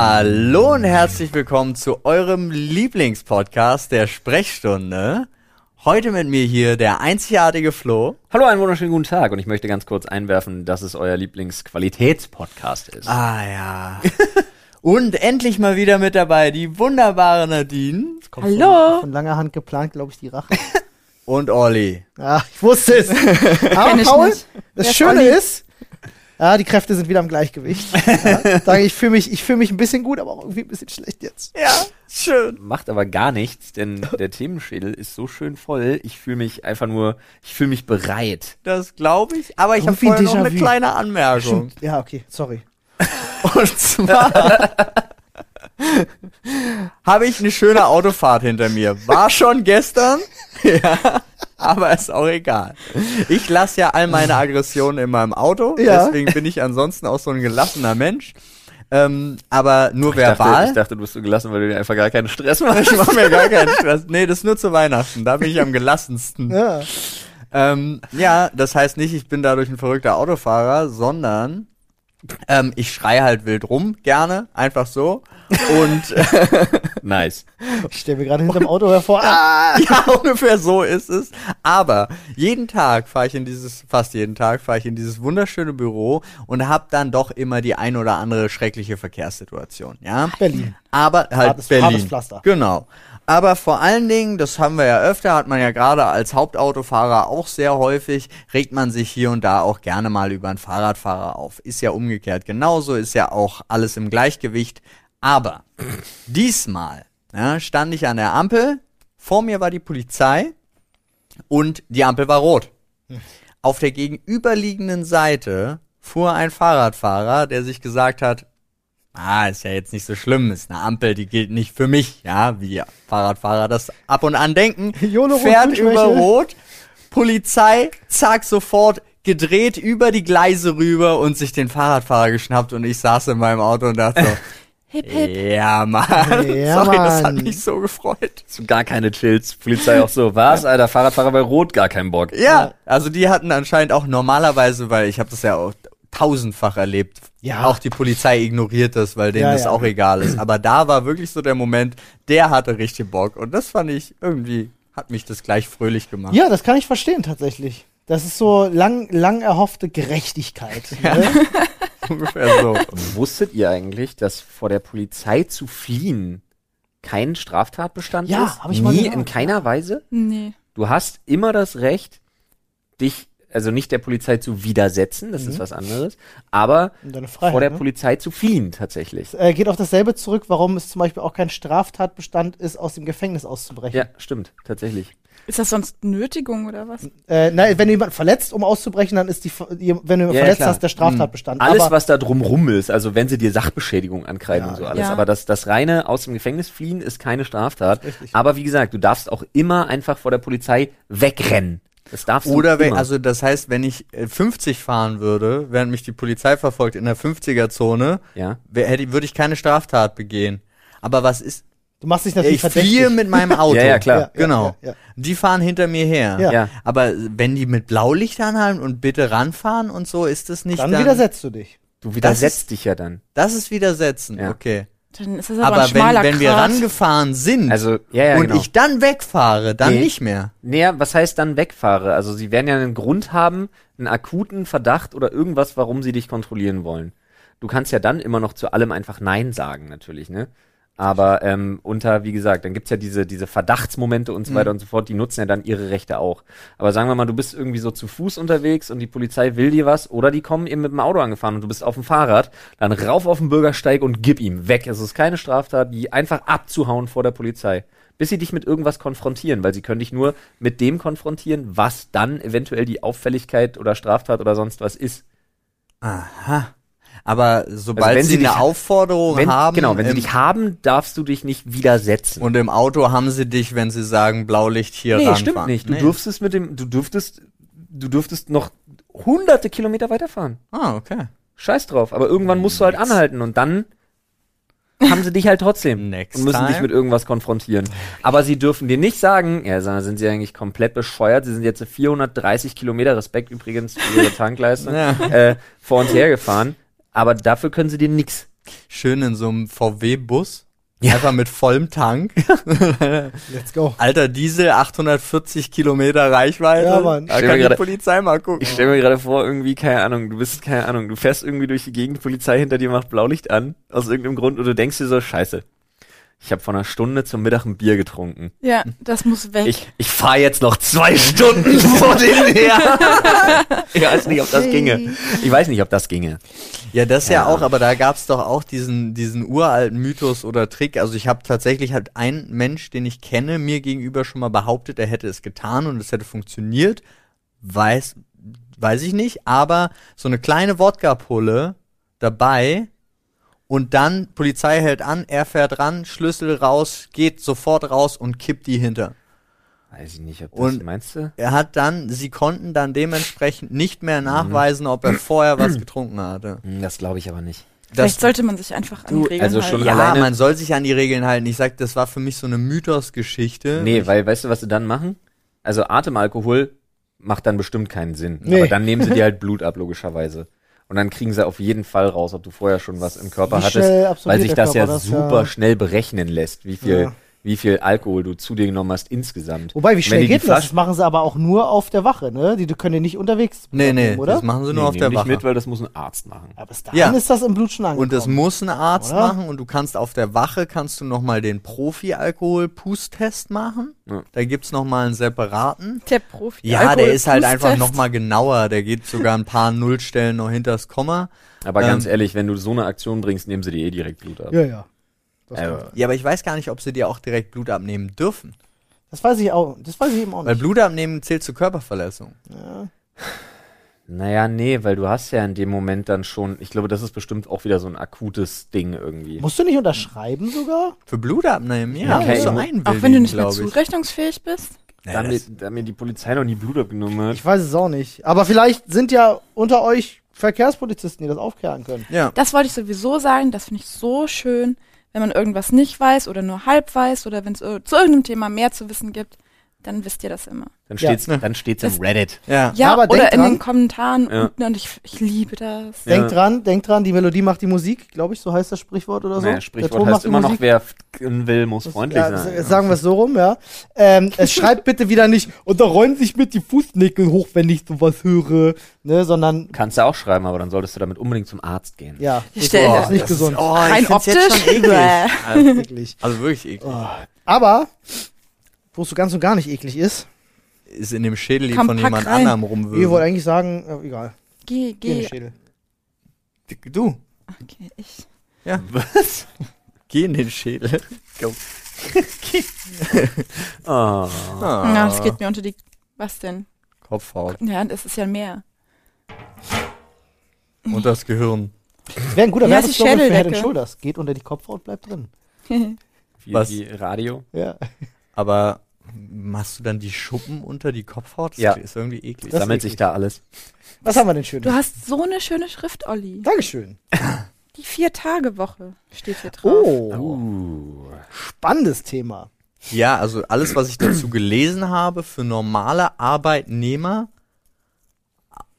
Hallo und herzlich willkommen zu eurem Lieblingspodcast der Sprechstunde. Heute mit mir hier der einzigartige Flo. Hallo, einen wunderschönen guten Tag und ich möchte ganz kurz einwerfen, dass es euer Lieblingsqualitätspodcast ist. Ah ja. und endlich mal wieder mit dabei die wunderbare Nadine Kommt Hallo. Von, von langer Hand geplant, glaube ich, die Rache. und Olli. Ja, ich wusste es. Aber Paul. Wer das ist Schöne Olli? ist, ja, die Kräfte sind wieder im Gleichgewicht. Ja, ich, fühle mich, ich fühle mich ein bisschen gut, aber auch irgendwie ein bisschen schlecht jetzt. Ja, schön. Macht aber gar nichts, denn der Themenschädel ist so schön voll. Ich fühle mich einfach nur, ich fühle mich bereit. Das glaube ich. Aber ich habe vorher noch eine kleine Anmerkung. Ja, okay, sorry. Und zwar habe ich eine schöne Autofahrt hinter mir. War schon gestern, ja, aber ist auch egal. Ich lasse ja all meine Aggressionen in meinem Auto, Ja. deswegen bin ich ansonsten auch so ein gelassener Mensch. Ähm, aber nur Ich dachte, verbal. ich dachte, du bist so gelassen, weil du dir einfach gar keinen Stress machst. ich mache mir gar keinen Stress. Nee, das ist nur zu Weihnachten. Da bin ich am gelassensten. Ja. Ähm, ja, das heißt nicht, ich bin dadurch ein verrückter Autofahrer, sondern ähm, ich schreie halt wild rum, gerne, einfach so. Und Nice. Ich stelle mir gerade hinterm Auto hervor. Ah, ja, ungefähr so ist es. Aber jeden Tag fahre ich in dieses, fast jeden Tag fahre ich in dieses wunderschöne Büro und habe dann doch immer die ein oder andere schreckliche Verkehrssituation. Ja, Berlin. aber halt Hartes- Berlin. hartes Pflaster. Genau. Aber vor allen Dingen, das haben wir ja öfter, hat man ja gerade als Hauptautofahrer auch sehr häufig, regt man sich hier und da auch gerne mal über einen Fahrradfahrer auf. Ist ja umgekehrt genauso, ist ja auch alles im Gleichgewicht. Aber diesmal ja, stand ich an der Ampel, vor mir war die Polizei und die Ampel war rot. Auf der gegenüberliegenden Seite fuhr ein Fahrradfahrer, der sich gesagt hat, ah, ist ja jetzt nicht so schlimm, ist eine Ampel, die gilt nicht für mich, ja, wie Fahrradfahrer das ab und an denken, Rot, fährt über Rot, Polizei, zack, sofort gedreht über die Gleise rüber und sich den Fahrradfahrer geschnappt und ich saß in meinem Auto und dachte so, Hip, hip. ja, Mann, Ja, sorry, das hat Mann. mich so gefreut. So gar keine Chills. Polizei auch so. Was, Alter? Fahrradfahrer bei Rot, gar keinen Bock. Ja, also die hatten anscheinend auch normalerweise, weil ich habe das ja auch tausendfach erlebt. Ja. Auch die Polizei ignoriert das, weil denen Ja, das ja. auch egal ist. Aber da war wirklich so der Moment, der hatte richtig Bock. Und das fand ich irgendwie, hat mich das gleich fröhlich gemacht. Ja, das kann ich verstehen tatsächlich. Das ist so lang, lang erhoffte Gerechtigkeit. Ne? Ungefähr so. Wusstet ihr eigentlich, dass vor der Polizei zu fliehen kein Straftatbestand Ja, ist? hab ich mal Nie, gehört. in keiner Weise? Nee. Du hast immer das Recht, dich, also nicht der Polizei zu widersetzen, das ist was anderes, aber Freiheit, vor der ne? Polizei zu fliehen tatsächlich. äh, geht auf dasselbe zurück, warum es zum Beispiel auch kein Straftatbestand ist, aus dem Gefängnis auszubrechen. Ja, stimmt, tatsächlich. Ist das sonst Nötigung oder was? Äh, nein, wenn du jemanden verletzt, um auszubrechen, dann ist die, wenn du jemanden Ja, verletzt klar. hast, der Straftatbestand. Alles, Aber was da drumrum ist, also wenn sie dir Sachbeschädigung ankreiden Ja, und so alles, ja. aber das, das reine aus dem Gefängnis fliehen ist keine Straftat. Richtig. Aber wie gesagt, du darfst auch immer einfach vor der Polizei wegrennen. Das darfst Oder du wenn, immer. also das heißt, wenn ich äh, 50 fahren würde, während mich die Polizei verfolgt in der 50er-Zone, ja. wär- hätte, würde ich keine Straftat begehen. Aber was ist, du machst dich natürlich ich verdächtig. fliehe mit meinem Auto. Ja, ja, klar. Ja, Genau. ja, ja. Die fahren hinter mir her. Ja. Ja. Aber wenn die mit Blaulicht anhalten und bitte ranfahren und so, ist das nicht Dann, dann, widersetzt du dich. Du widersetzt ist- dich ja dann. Das ist widersetzen, Ja. okay. Dann ist das aber, Aber, ein wenn, schmaler wenn wir Grat. rangefahren sind Also, ja, ja, und genau. ich dann wegfahre, dann Nee. nicht mehr. Naja, was heißt dann wegfahre? Also sie werden ja einen Grund haben, einen akuten Verdacht oder irgendwas, warum sie dich kontrollieren wollen. Du kannst ja dann immer noch zu allem einfach Nein sagen, natürlich, ne? Aber ähm, unter, wie gesagt, dann gibt's ja diese, diese Verdachtsmomente und so weiter und so fort, die nutzen ja dann ihre Rechte auch. Aber sagen wir mal, du bist irgendwie so zu Fuß unterwegs und die Polizei will dir was oder die kommen eben mit dem Auto angefahren und du bist auf dem Fahrrad, dann rauf auf den Bürgersteig und gib ihm weg. Es ist keine Straftat, die einfach abzuhauen vor der Polizei. Bis sie dich mit irgendwas konfrontieren, weil sie können dich nur mit dem konfrontieren, was dann eventuell die Auffälligkeit oder Straftat oder sonst was ist. Aha. Aber sobald Also wenn sie, sie eine dich- Aufforderung Wenn, haben, genau, wenn sie dich haben, darfst du dich nicht widersetzen. und im Auto haben sie dich, wenn sie sagen Blaulicht hier nee, ranfahren. stimmt nicht. Du Nee. dürftest mit dem, du dürftest, du dürftest noch hunderte Kilometer weiterfahren. Ah, okay. Scheiß drauf. Aber irgendwann musst du halt anhalten und dann haben sie dich halt trotzdem Next und müssen dich time. mit irgendwas konfrontieren. Aber sie dürfen dir nicht sagen, ja, mal, sind sie eigentlich komplett bescheuert? Sie sind jetzt 430 Kilometer, Respekt übrigens für ihre Tankleistung, Ja. äh, vor uns hergefahren. Aber dafür können sie dir nix Schön in so einem VW-Bus. Ja. Einfach mit vollem Tank. Let's go. Alter Diesel, 840 Kilometer Reichweite. Ja, Mann. Da kann die Polizei mal gucken. Ich stelle mir gerade vor, irgendwie, keine Ahnung, du bist, keine Ahnung, du fährst irgendwie durch die Gegend, Polizei hinter dir macht Blaulicht an, aus irgendeinem Grund, und du denkst dir so, scheiße, ich habe vor einer Stunde zum Mittag ein Bier getrunken. Ja, das muss weg. Ich, ich fahre jetzt noch zwei Stunden vor denen her. ich weiß nicht, ob das ginge. Ich weiß nicht, ob das ginge. Ja, das ja, Ja. auch, aber da gab's doch auch diesen, diesen uralten Mythos oder Trick. Also ich habe tatsächlich halt ein Mensch, den ich kenne, mir gegenüber schon mal behauptet, er hätte es getan und es hätte funktioniert. Weiß, weiß ich nicht, aber so eine kleine Wodka-Pulle dabei und dann Polizei hält an, er fährt ran, Schlüssel raus, geht sofort raus und kippt die hinter. Weiß ich nicht, ob das, Und- meinst du? Er hat dann, sie konnten dann dementsprechend nicht mehr nachweisen, ob er vorher was getrunken hatte. Hm, Das glaube ich aber nicht. Vielleicht sollte man sich einfach an die Regeln also halten. schon ja, alleine- man soll sich an die Regeln halten. Ich sag, das war für mich so eine Mythos-Geschichte. Nee, weil, weißt du, was sie dann machen? Also Atemalkohol macht dann bestimmt keinen Sinn. Nee. Aber dann nehmen sie dir halt Blut ab, logischerweise. Und dann kriegen sie auf jeden Fall raus, ob du vorher schon was im Körper Wie hattest, weil sich das ja Körper das, super ja. schnell berechnen lässt, wie viel, Ja. Wie viel Alkohol du zu dir genommen hast insgesamt. Wobei, wie schnell die die geht das? Das machen sie aber auch nur auf der Wache, ne? Die können die nicht unterwegs Nee, nee, nehmen, oder? das machen sie nur Nee, auf der nicht Wache. mit, weil das muss ein Arzt machen. aber bis dahin Ja. ist das im Blut schon angekommen. und das muss ein Arzt Oder? machen und du kannst auf der Wache kannst du noch mal den Profi-Alkohol-Pust-Test machen. Ja. Da gibt's noch mal einen separaten. Der Profi. Ja, der ist halt einfach Alkoholpustest. noch mal genauer. Der geht sogar ein paar Nullstellen noch hinters Komma. Aber Ähm, ganz ehrlich, wenn du so eine Aktion bringst, nehmen sie dir eh direkt Blut ab. Ja, ja. Das, Also, Ja, aber ich weiß gar nicht, ob sie dir auch direkt Blut abnehmen dürfen. das weiß ich auch. Das weiß ich eben auch Weil nicht. Blut abnehmen zählt zur Körperverletzung. Ja. naja, nee, weil du hast ja in dem Moment dann schon, ich glaube, das ist bestimmt auch wieder so ein akutes Ding irgendwie. Musst du nicht unterschreiben sogar? Für Blut abnehmen, ja. Ja, okay. Auch einwilligen, Auch wenn du nicht mehr zurechnungsfähig bist. Ja, da, mir, da mir die Polizei noch nie Blut abgenommen hat. Ich weiß es auch nicht. Aber vielleicht sind ja unter euch Verkehrspolizisten, die das aufklären können. ja. Das wollte ich sowieso sagen. Das finde ich so schön, wenn man irgendwas nicht weiß oder nur halb weiß oder wenn es zu irgendeinem Thema mehr zu wissen gibt, dann wisst ihr das immer. Dann Ja. steht's, dann steht's im Das- Reddit. Ja. Ja, Aber oder in dran- den Kommentaren Ja. unten und ich, ich liebe das. Ja. Denkt dran, denkt dran, die Melodie macht die Musik, glaube ich, so heißt das Sprichwort oder so. Naja, Der Sprichwort Ton heißt macht die immer noch, wer will, muss freundlich ja, sein. Sagen wir es so rum, ja. Ähm, es schreibt bitte wieder nicht, und da rollen sich mit die Fußnägel hoch, wenn ich sowas höre, ne, sondern, Kannst du auch schreiben, aber dann solltest du damit unbedingt zum Arzt gehen. ja, Ich ist, stell- oh, ist nicht das gesund. Ist, oh, ich Rein find's jetzt optisch. schon eklig. Also wirklich eklig. Oh. Aber, wo es so ganz und gar nicht eklig ist, Ist in dem Schädel Komm, von pack jemand rein. anderem ich wollte rumwürgen. eigentlich sagen, ja, egal, Geh, geh in den geh. Schädel. Du, Okay, ich. ja. Was? Geh in den Schädel. Go. Oh. Ah, Na, das geht mir unter die. Was denn? Kopfhaut Ja, das ist ja mehr. und das Gehirn. Das wäre ein guter Ja, ist die Werbeslogan für Head Schädeldecke. and Shoulders. Geht unter die Kopfhaut, bleibt drin. Wie, Was? wie Radio. Ja. Aber machst du dann die Schuppen unter die Kopfhaut? Das Ja. ist irgendwie eklig. Das- Sammelt eklig. sich da alles. Was haben wir denn schön? Du hast so eine schöne Schrift, Olli. Dankeschön. Die Vier-Tage-Woche steht hier drauf. Oh, Uh. spannendes Thema. Ja, also alles, was ich dazu gelesen habe, für normale Arbeitnehmer,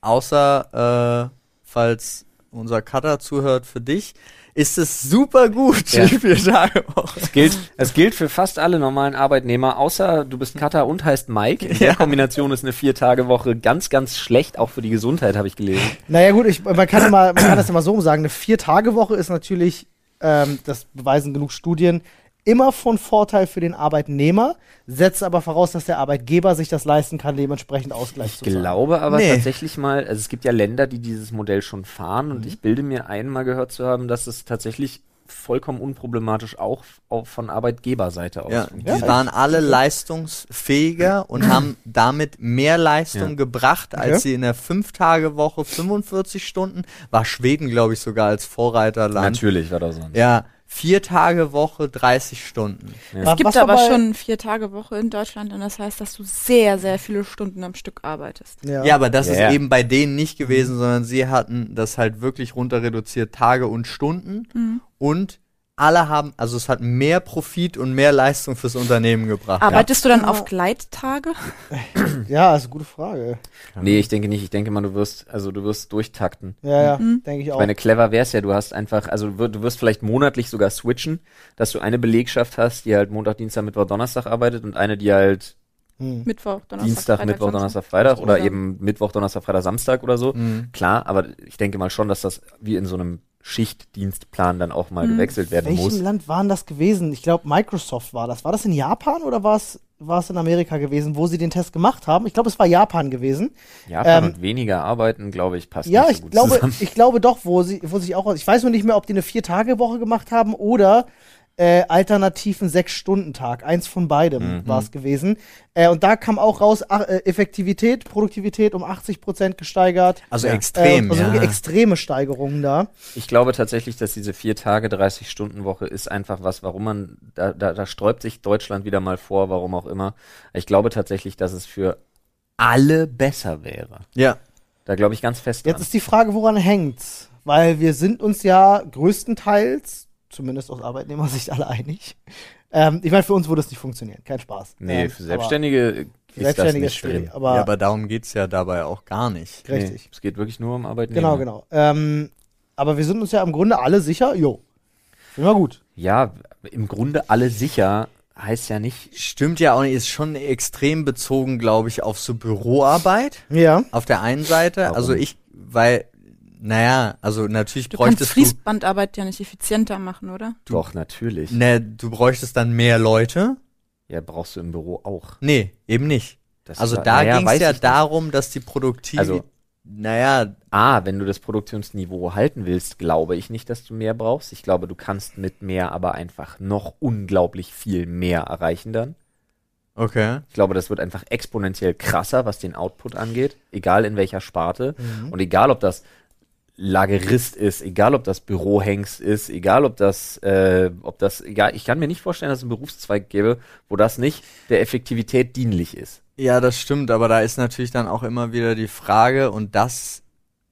außer äh, falls unser Cutter zuhört für dich, ist es super gut, Ja. die vier Tage Woche. Es gilt, es gilt für fast alle normalen Arbeitnehmer, außer du bist Cutter und heißt Mike. In der Ja. Kombination ist eine Vier-Tage-Woche ganz, ganz schlecht, auch für die Gesundheit, habe ich gelesen. Naja gut, ich, man, kann immer, man kann das immer so sagen. Eine Vier-Tage-Woche ist natürlich, ähm, das beweisen genug Studien, immer von Vorteil für den Arbeitnehmer, setzt aber voraus, dass der Arbeitgeber sich das leisten kann, dementsprechend Ausgleich Ich zu zahlen. glaube aber Nee. tatsächlich mal, also es gibt ja Länder, die dieses Modell schon fahren und ich bilde mir einmal gehört zu haben, dass es tatsächlich vollkommen unproblematisch auch, auch von Arbeitgeberseite aus Ja, die waren alle leistungsfähiger und haben damit mehr Leistung Ja. gebracht, als Okay. sie in der Fünf-Tage-Woche 45 Stunden, war Schweden, glaube ich, sogar als Vorreiterland. Natürlich war das sonst. Ja, vier Tage Woche, 30 Stunden. Ja. Was Es gibt war aber schon Vier-Tage-Woche in Deutschland und das heißt, dass du sehr, sehr viele Stunden am Stück arbeitest. Ja. Ja, aber das Ja, ist eben bei denen nicht gewesen, sondern sie hatten das halt wirklich runter reduziert, Tage und Stunden Mhm. und alle haben, also es hat mehr Profit und mehr Leistung fürs Unternehmen gebracht. Arbeitest du dann auf Gleittage? Ja, ist eine gute Frage. Nee, ich denke nicht. Ich denke mal, du wirst, also du wirst durchtakten. Ja, ja, Mhm. denke ich Ich auch. meine, clever wär's ja, du hast einfach, also du wirst- du wirst vielleicht monatlich sogar switchen, dass du eine Belegschaft hast, die halt Montag, Dienstag, Mittwoch, Donnerstag arbeitet und eine, die halt Hm. Mittwoch, Donnerstag, Dienstag, Freitag, Mittwoch, Samstag. Donnerstag, Freitag oder Oder- eben Mittwoch, Donnerstag, Freitag, Samstag oder so. Mhm. Klar, aber ich denke mal schon, dass das wie in so einem Schichtdienstplan dann auch mal Mhm. gewechselt werden Welchem muss. Land waren das gewesen? Ich glaube, Microsoft war das. War das in Japan oder war es war es in Amerika gewesen, wo sie den Test gemacht haben? Ich glaube, es war Japan gewesen. Japan Ähm, und weniger arbeiten, glaube ich, passt Ja, nicht ich so gut glaube, zusammen. ich glaube doch, wo sie, wo sich auch, ich weiß nur nicht mehr, ob die eine Vier-Tage-Woche gemacht haben oder äh, alternativen Sechs-Stunden-Tag. Eins von beidem Mhm. war es gewesen. Äh, und da kam auch raus, ach, äh, Effektivität, Produktivität um 80 Prozent gesteigert. Also Ja. extrem, äh, also ja. extreme Steigerungen da. Ich glaube tatsächlich, dass diese vier Tage, 30 Stunden Woche ist einfach was, warum man, da, da, da sträubt sich Deutschland wieder mal vor, warum auch immer. Ich glaube tatsächlich, dass es für alle besser wäre. ja. Da glaube ich ganz fest Jetzt dran. ist die Frage, woran hängt's? Weil wir sind uns ja größtenteils, zumindest aus Arbeitnehmersicht, alle einig. Ähm, ich meine, für uns würde es nicht funktionieren. Kein Spaß. Nee, ähm, für Selbstständige aber ist das Selbstständige nicht ist schwierig. drin. Aber, ja, aber darum geht's ja dabei auch gar nicht. richtig. Nee, es geht wirklich nur um Arbeitnehmer. Genau, genau. Ähm, aber wir sind uns ja im Grunde alle sicher, jo, wir gut. Ja, im Grunde alle sicher heißt ja nicht, Stimmt ja auch nicht, ist schon extrem bezogen, glaube ich, auf so Büroarbeit Ja. auf der einen Seite. Warum? Also ich, weil, naja, also natürlich Du kannst bräuchtest du, Fließbandarbeit ja nicht effizienter machen, oder? doch, natürlich. ne, du bräuchtest dann mehr Leute. Ja, brauchst du im Büro auch. Nee, eben nicht. Das Also war- da naja, ging's weiß ja ich nicht. darum, dass die Produktivität, Also- naja, A, wenn du das Produktionsniveau halten willst, glaube ich nicht, dass du mehr brauchst. Ich glaube, du kannst mit mehr aber einfach noch unglaublich viel mehr erreichen dann. okay. Ich glaube, das wird einfach exponentiell krasser, was den Output angeht, egal in welcher Sparte Mhm. und egal, ob das Lagerist ist, egal ob das Bürohengst ist, egal ob das, äh, ob das, egal, ich kann mir nicht vorstellen, dass es einen Berufszweig gäbe, wo das nicht der Effektivität dienlich ist. Ja, das stimmt, aber da ist natürlich dann auch immer wieder die Frage, und das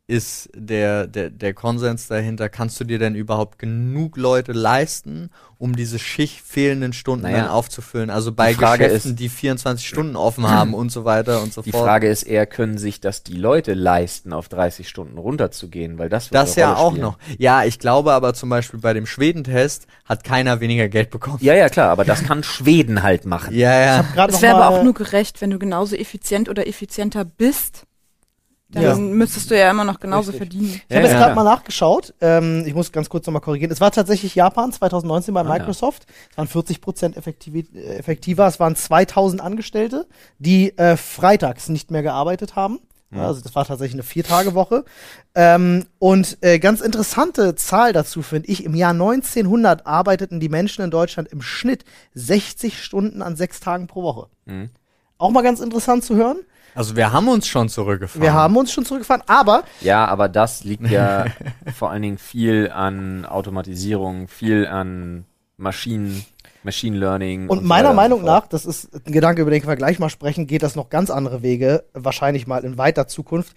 ist der, der, der Konsens dahinter, kannst du dir denn überhaupt genug Leute leisten, um diese Schicht fehlenden Stunden Naja, dann aufzufüllen? Also bei Frage Geschäften, ist- die 24 Stunden offen haben und so weiter und so Die fort. Frage ist eher, können sich das die Leute leisten, auf 30 Stunden runterzugehen, weil das das ja Rolle auch spielen. noch. Ja, ich glaube aber zum Beispiel bei dem Schwedentest hat keiner weniger Geld bekommen. Ja, ja, klar, aber das kann Schweden halt machen. Ja, ja. Es wäre aber auch nur gerecht, wenn du genauso effizient oder effizienter bist. Dann Ja. müsstest du ja immer noch genauso Richtig. verdienen. Ich habe Ja, jetzt ja. gerade mal nachgeschaut. Ähm, ich muss ganz kurz nochmal korrigieren. Es war tatsächlich Japan 2019 bei Ah, ja. Microsoft. Es waren 40 Prozent äh, effektiver. Es waren 2000 Angestellte, die äh, freitags nicht mehr gearbeitet haben. Mhm. Also das war tatsächlich eine Viertagewoche. Ähm, und äh, ganz interessante Zahl dazu finde ich, im Jahr 1900 arbeiteten die Menschen in Deutschland im Schnitt 60 Stunden an sechs Tagen pro Woche. Mhm. Auch mal ganz interessant zu hören. Also wir haben uns schon zurückgefahren. Wir haben uns schon zurückgefahren, aber Ja, aber das liegt ja vor allen Dingen viel an Automatisierung, viel an Maschinen, Machine Learning. Und so meiner Meinung und so fort. nach, das ist ein Gedanke, über den wir gleich mal sprechen, geht das noch ganz andere Wege, wahrscheinlich mal in weiter Zukunft.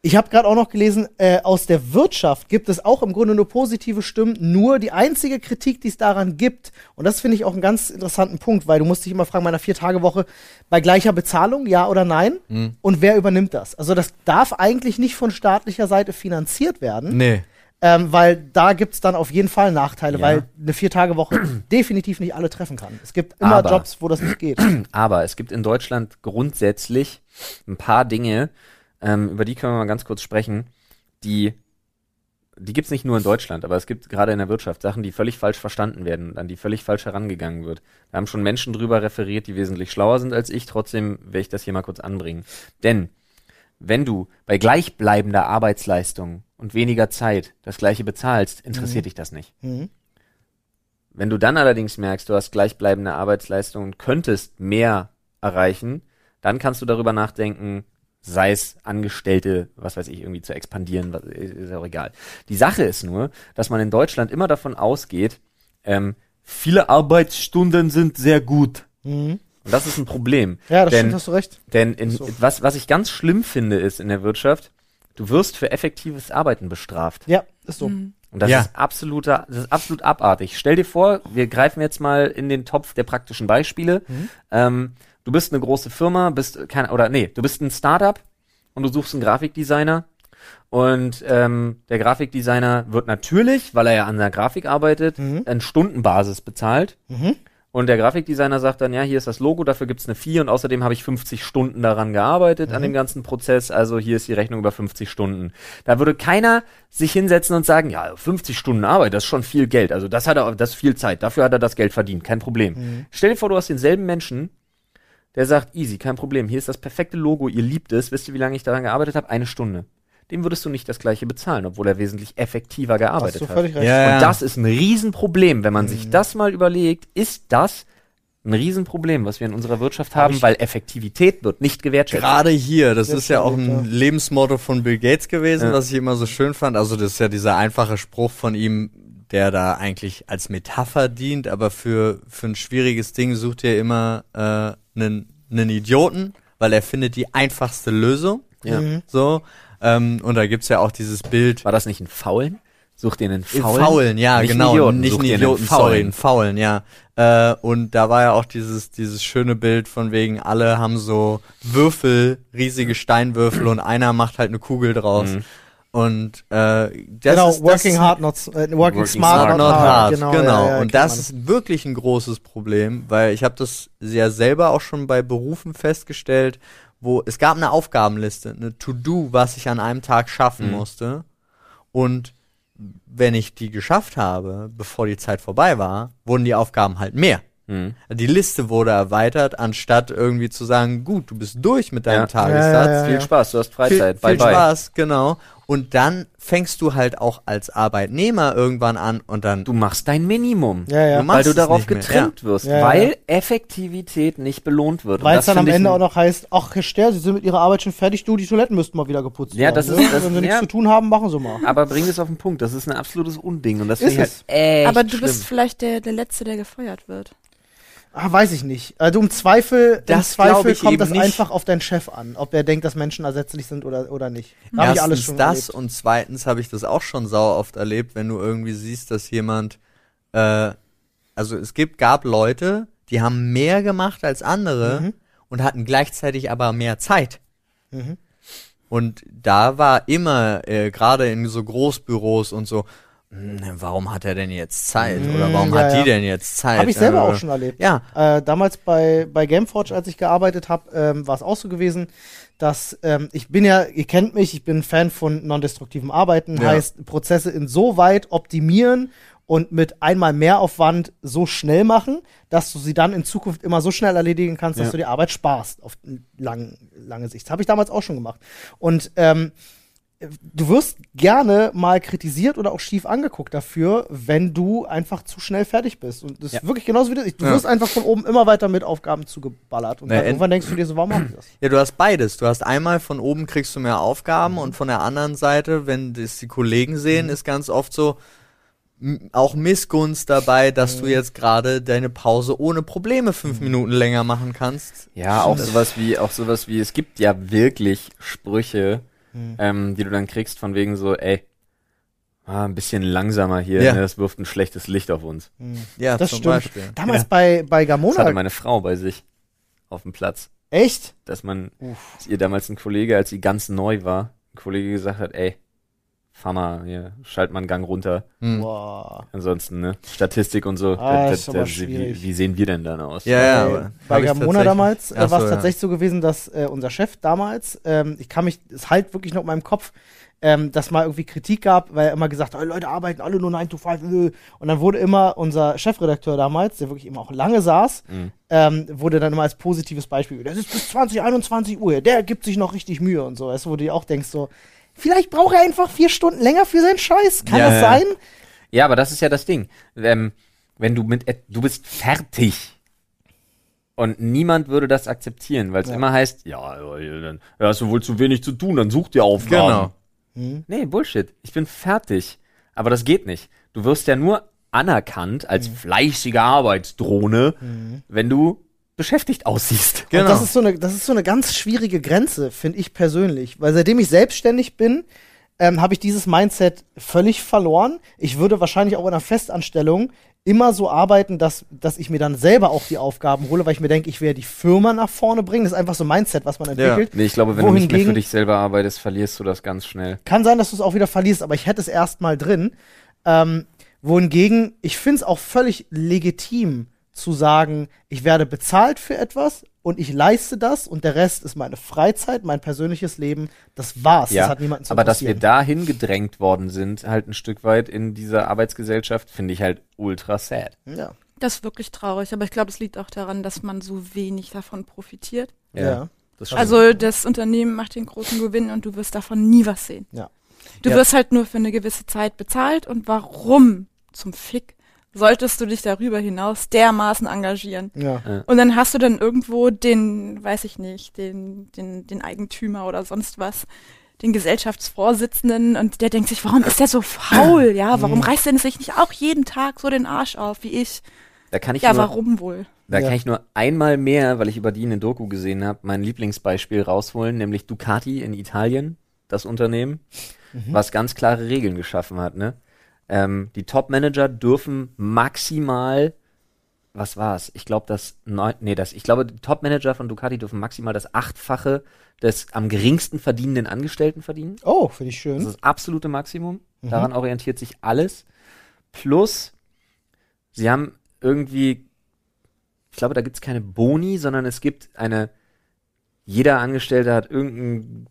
Ich habe gerade auch noch gelesen, äh, aus der Wirtschaft gibt es auch im Grunde nur positive Stimmen. Nur die einzige Kritik, die es daran gibt, und das finde ich auch einen ganz interessanten Punkt, weil du musst dich immer fragen, bei einer Vier-Tage-Woche, bei gleicher Bezahlung, ja oder nein? Mhm. Und wer übernimmt das? Also das darf eigentlich nicht von staatlicher Seite finanziert werden. Nee. Ähm, weil da gibt's dann auf jeden Fall Nachteile, Ja. weil eine Vier-Tage-Woche definitiv nicht alle treffen kann. Es gibt immer Aber- Jobs, wo das nicht geht. Aber es gibt in Deutschland grundsätzlich ein paar Dinge, ähm, über die können wir mal ganz kurz sprechen, die, die gibt's nicht nur in Deutschland, aber es gibt gerade in der Wirtschaft Sachen, die völlig falsch verstanden werden und an die völlig falsch herangegangen wird. Da haben schon Menschen drüber referiert, die wesentlich schlauer sind als ich, trotzdem werde ich das hier mal kurz anbringen. Denn wenn du bei gleichbleibender Arbeitsleistung und weniger Zeit das gleiche bezahlst, interessiert dich das nicht. Mhm. Wenn du dann allerdings merkst, du hast gleichbleibende Arbeitsleistung und könntest mehr erreichen, dann kannst du darüber nachdenken, sei es Angestellte, was weiß ich, irgendwie zu expandieren, was, ist auch egal. Die Sache ist nur, dass man in Deutschland immer davon ausgeht, ähm, viele Arbeitsstunden sind sehr gut. Mhm. Und das ist ein Problem. Ja, das denn, stimmt, hast du recht. Denn in, So. was, was ich ganz schlimm finde, ist in der Wirtschaft, du wirst für effektives Arbeiten bestraft. Ja, ist so. Mhm. Und das Ja. ist absoluter, das ist absolut abartig. Stell dir vor, wir greifen jetzt mal in den Topf der praktischen Beispiele. Ähm, du bist eine große Firma, bist kein, oder nee, du bist ein Startup und du suchst einen Grafikdesigner. Und ähm, der Grafikdesigner wird natürlich, weil er ja an der Grafik arbeitet, an Stundenbasis bezahlt. Und der Grafikdesigner sagt dann, ja, hier ist das Logo, dafür gibt's eine 4 und außerdem habe ich 50 Stunden daran gearbeitet, an dem ganzen Prozess, also hier ist die Rechnung über 50 Stunden. Da würde keiner sich hinsetzen und sagen, ja, 50 Stunden Arbeit, das ist schon viel Geld, also das hat er, das ist viel Zeit, dafür hat er das Geld verdient, kein Problem. Stell dir vor, du hast denselben Menschen, der sagt, easy, kein Problem, hier ist das perfekte Logo, ihr liebt es, wisst ihr, wie lange ich daran gearbeitet habe? Eine Stunde. Dem würdest du nicht das gleiche bezahlen, obwohl er wesentlich effektiver Hast gearbeitet du hat. völlig recht. Ja. Und das ist ein Riesenproblem, wenn man sich das mal überlegt, ist das ein Riesenproblem, was wir in unserer Wirtschaft haben, weil Effektivität wird nicht gewertschätzt. Gerade hier, das Sehr ist ja auch ein Lebensmotto von Bill Gates gewesen, Ja. was ich immer so schön fand. Also das ist ja dieser einfache Spruch von ihm, der da eigentlich als Metapher dient, aber für, für ein schwieriges Ding sucht er immer äh, einen, einen Idioten, weil er findet die einfachste Lösung. Ja. Mhm. So. Ähm, und da gibt's ja auch dieses Bild. War das nicht ein Faulen? Such dir einen Faulen, Faulen? Faulen ja, Nicht einen genau. Idioten, nicht einen einen Idioten, Faulen. sorry, einen Faulen, ja. Äh, und da war ja auch dieses, dieses schöne Bild von wegen, alle haben so Würfel, riesige Steinwürfel und einer macht halt eine Kugel draus. Mhm. Und äh, das genau, ist, working das hard, not, äh, working, Working smart, smart, not, not hard. hard, Genau, genau. ja, ja, und das ist wirklich ein großes Problem, weil ich habe das ja selber auch schon bei Berufen festgestellt, wo es gab eine Aufgabenliste, eine To-Do, was ich an einem Tag schaffen Mhm. musste. Und wenn ich die geschafft habe, bevor die Zeit vorbei war, wurden die Aufgaben halt mehr. Mhm. Die Liste wurde erweitert, anstatt irgendwie zu sagen, gut, du bist durch mit deinem Ja. Tagessatz. Ja, ja, ja. Viel Spaß, du hast Freizeit. Viel, bye viel bye. Spaß, genau. Und dann fängst du halt auch als Arbeitnehmer irgendwann an und dann Du machst dein Minimum. Ja, ja. Du machst Weil du darauf getrimmt wirst, Ja, ja. weil Effektivität nicht belohnt wird. Weil es dann am Ende auch noch heißt, ach Herr Ster, Sie sind mit Ihrer Arbeit schon fertig, du, die Toiletten müssten mal wieder geputzt Ja, werden. das ne? ist- das- Wenn Sie nichts ja. zu tun haben, machen Sie mal. Aber bring es auf den Punkt, das ist ein absolutes Unding und das Ist ich es. halt echt Aber du schlimm. bist vielleicht der, der Letzte, der gefeuert wird. Ah, weiß ich nicht. Also im Zweifel, im Das glaub Zweifel kommt das nicht. einfach auf deinen Chef an, ob er denkt, dass Menschen ersetzlich sind oder, oder nicht. Da habe ich alles Erstens schon das erlebt. und zweitens habe ich das auch schon sau oft erlebt, wenn du irgendwie siehst, dass jemand, äh, also es gibt, gab Leute, die haben mehr gemacht als andere Mhm. und hatten gleichzeitig aber mehr Zeit. Mhm. Und da war immer, äh, gerade in so Großbüros und so, warum hat er denn jetzt Zeit? Oder warum ja, hat ja. die denn jetzt Zeit? Habe ich selber Äh, auch schon erlebt. Ja, Äh, damals bei, bei Gameforge, als ich gearbeitet habe, ähm, war es auch so gewesen, dass ähm, ich bin ja, ihr kennt mich, ich bin Fan von non-destruktivem Arbeiten, Ja. heißt Prozesse insoweit optimieren und mit einmal mehr Aufwand so schnell machen, dass du sie dann in Zukunft immer so schnell erledigen kannst, dass Ja. du die Arbeit sparst auf lang, lange Sicht. Habe ich damals auch schon gemacht. Und ähm, du wirst gerne mal kritisiert oder auch schief angeguckt dafür, wenn du einfach zu schnell fertig bist. Und das Ja. ist wirklich genauso wie das. Du Ja. wirst einfach von oben immer weiter mit Aufgaben zugeballert. Und Na, irgendwann denkst du dir so, warum mach ich das? Ja, du hast beides. Du hast einmal von oben kriegst du mehr Aufgaben und von der anderen Seite, wenn das die Kollegen sehen, ist ganz oft so auch Missgunst dabei, dass du jetzt gerade deine Pause ohne Probleme fünf Minuten länger machen kannst. Ja, auch sowas wie, auch sowas wie, es gibt ja wirklich Sprüche, Mhm. ähm, die du dann kriegst von wegen so, ey, ah, ein bisschen langsamer hier, Ja. ne, das wirft ein schlechtes Licht auf uns. Ja, Das zum stimmt. Beispiel. Damals bei, bei Das hatte Gamona. meine Frau bei sich auf dem Platz, Echt? dass man, dass ihr damals ein Kollege, als sie ganz neu war, ein Kollege gesagt hat, ey, fahr mal, hier, schalt mal einen Gang runter. Hm. Boah. Ansonsten, ne, Statistik und so, Ah, da- ist da- aber da- schwierig. wie, wie sehen wir denn dann aus? Ja, ja, bei, aber bei Gamona damals äh, war so, es ja. tatsächlich so gewesen, dass äh, unser Chef damals, ähm, ich kann mich, es halt wirklich noch in meinem Kopf, ähm, dass mal irgendwie Kritik gab, weil er immer gesagt hat, "Oh, Leute arbeiten alle nur 9 to 5. äh." Und dann wurde immer unser Chefredakteur damals, der wirklich immer auch lange saß, Mhm. ähm, wurde dann immer als positives Beispiel, das ist bis 20, 21 Uhr, der gibt sich noch richtig Mühe und so. Weißt du, wo du dir auch denkst, so, vielleicht braucht er einfach vier Stunden länger für seinen Scheiß. Kann Ja, das sein? Ja, aber das ist ja das Ding. Ähm, wenn du mit, et- du bist fertig. Und niemand würde das akzeptieren, weil es Ja. immer heißt, ja, ja, dann hast du wohl zu wenig zu tun, dann such dir Aufgaben. Genau. Hm. Nee, Bullshit. Ich bin fertig. Aber das geht nicht. Du wirst ja nur anerkannt als fleißige Arbeitsdrohne, wenn du beschäftigt aussiehst. Genau. Und das ist so eine, das ist so eine ganz schwierige Grenze, finde ich persönlich. Weil seitdem ich selbstständig bin, ähm, habe ich dieses Mindset völlig verloren. Ich würde wahrscheinlich auch in einer Festanstellung immer so arbeiten, dass, dass ich mir dann selber auch die Aufgaben hole, weil ich mir denke, ich werde die Firma nach vorne bringen. Das ist einfach so ein Mindset, was man entwickelt. Nee, ich glaube, wenn du nicht mehr Wohingegen- für dich selber arbeitest, verlierst du das ganz schnell. Kann sein, dass du es auch wieder verlierst, aber ich hätte es erstmal drin. Ähm, wohingegen, ich finde es auch völlig legitim zu sagen, ich werde bezahlt für etwas und ich leiste das und der Rest ist meine Freizeit, mein persönliches Leben. Das war's. das hat niemanden zu aber dass wir dahin gedrängt worden sind, halt ein Stück weit in dieser Arbeitsgesellschaft, finde ich halt ultra sad. Ja. Das ist wirklich traurig, aber ich glaube, es liegt auch daran, dass man so wenig davon profitiert. Ja. das stimmt. Also das Unternehmen macht den großen Gewinn und du wirst davon nie was sehen. Ja. Du Ja. wirst halt nur für eine gewisse Zeit bezahlt und warum zum Fick solltest du dich darüber hinaus dermaßen engagieren? ja. Und dann hast du dann irgendwo den, weiß ich nicht, den, den, den Eigentümer oder sonst was, den Gesellschaftsvorsitzenden und der denkt sich, warum ist der so faul? Ja, warum reißt er sich nicht auch jeden Tag so den Arsch auf wie ich? da kann ich Ja, nur, warum wohl? Da Ja. kann ich nur einmal mehr, weil ich über die eine Doku gesehen habe, mein Lieblingsbeispiel rausholen, nämlich Ducati in Italien, das Unternehmen, was ganz klare Regeln geschaffen hat. Ne? Ähm, die Top-Manager dürfen maximal, was war's? Ich glaube, das neun, nee, das, ich glaube, die Top-Manager von Ducati dürfen maximal das achtfache des am geringsten verdienenden Angestellten verdienen. Oh, finde ich Das schön. ist das absolute Maximum. Daran orientiert sich alles. Plus, sie haben irgendwie, ich glaube, da gibt es keine Boni, sondern es gibt eine, jeder Angestellte hat irgendeinen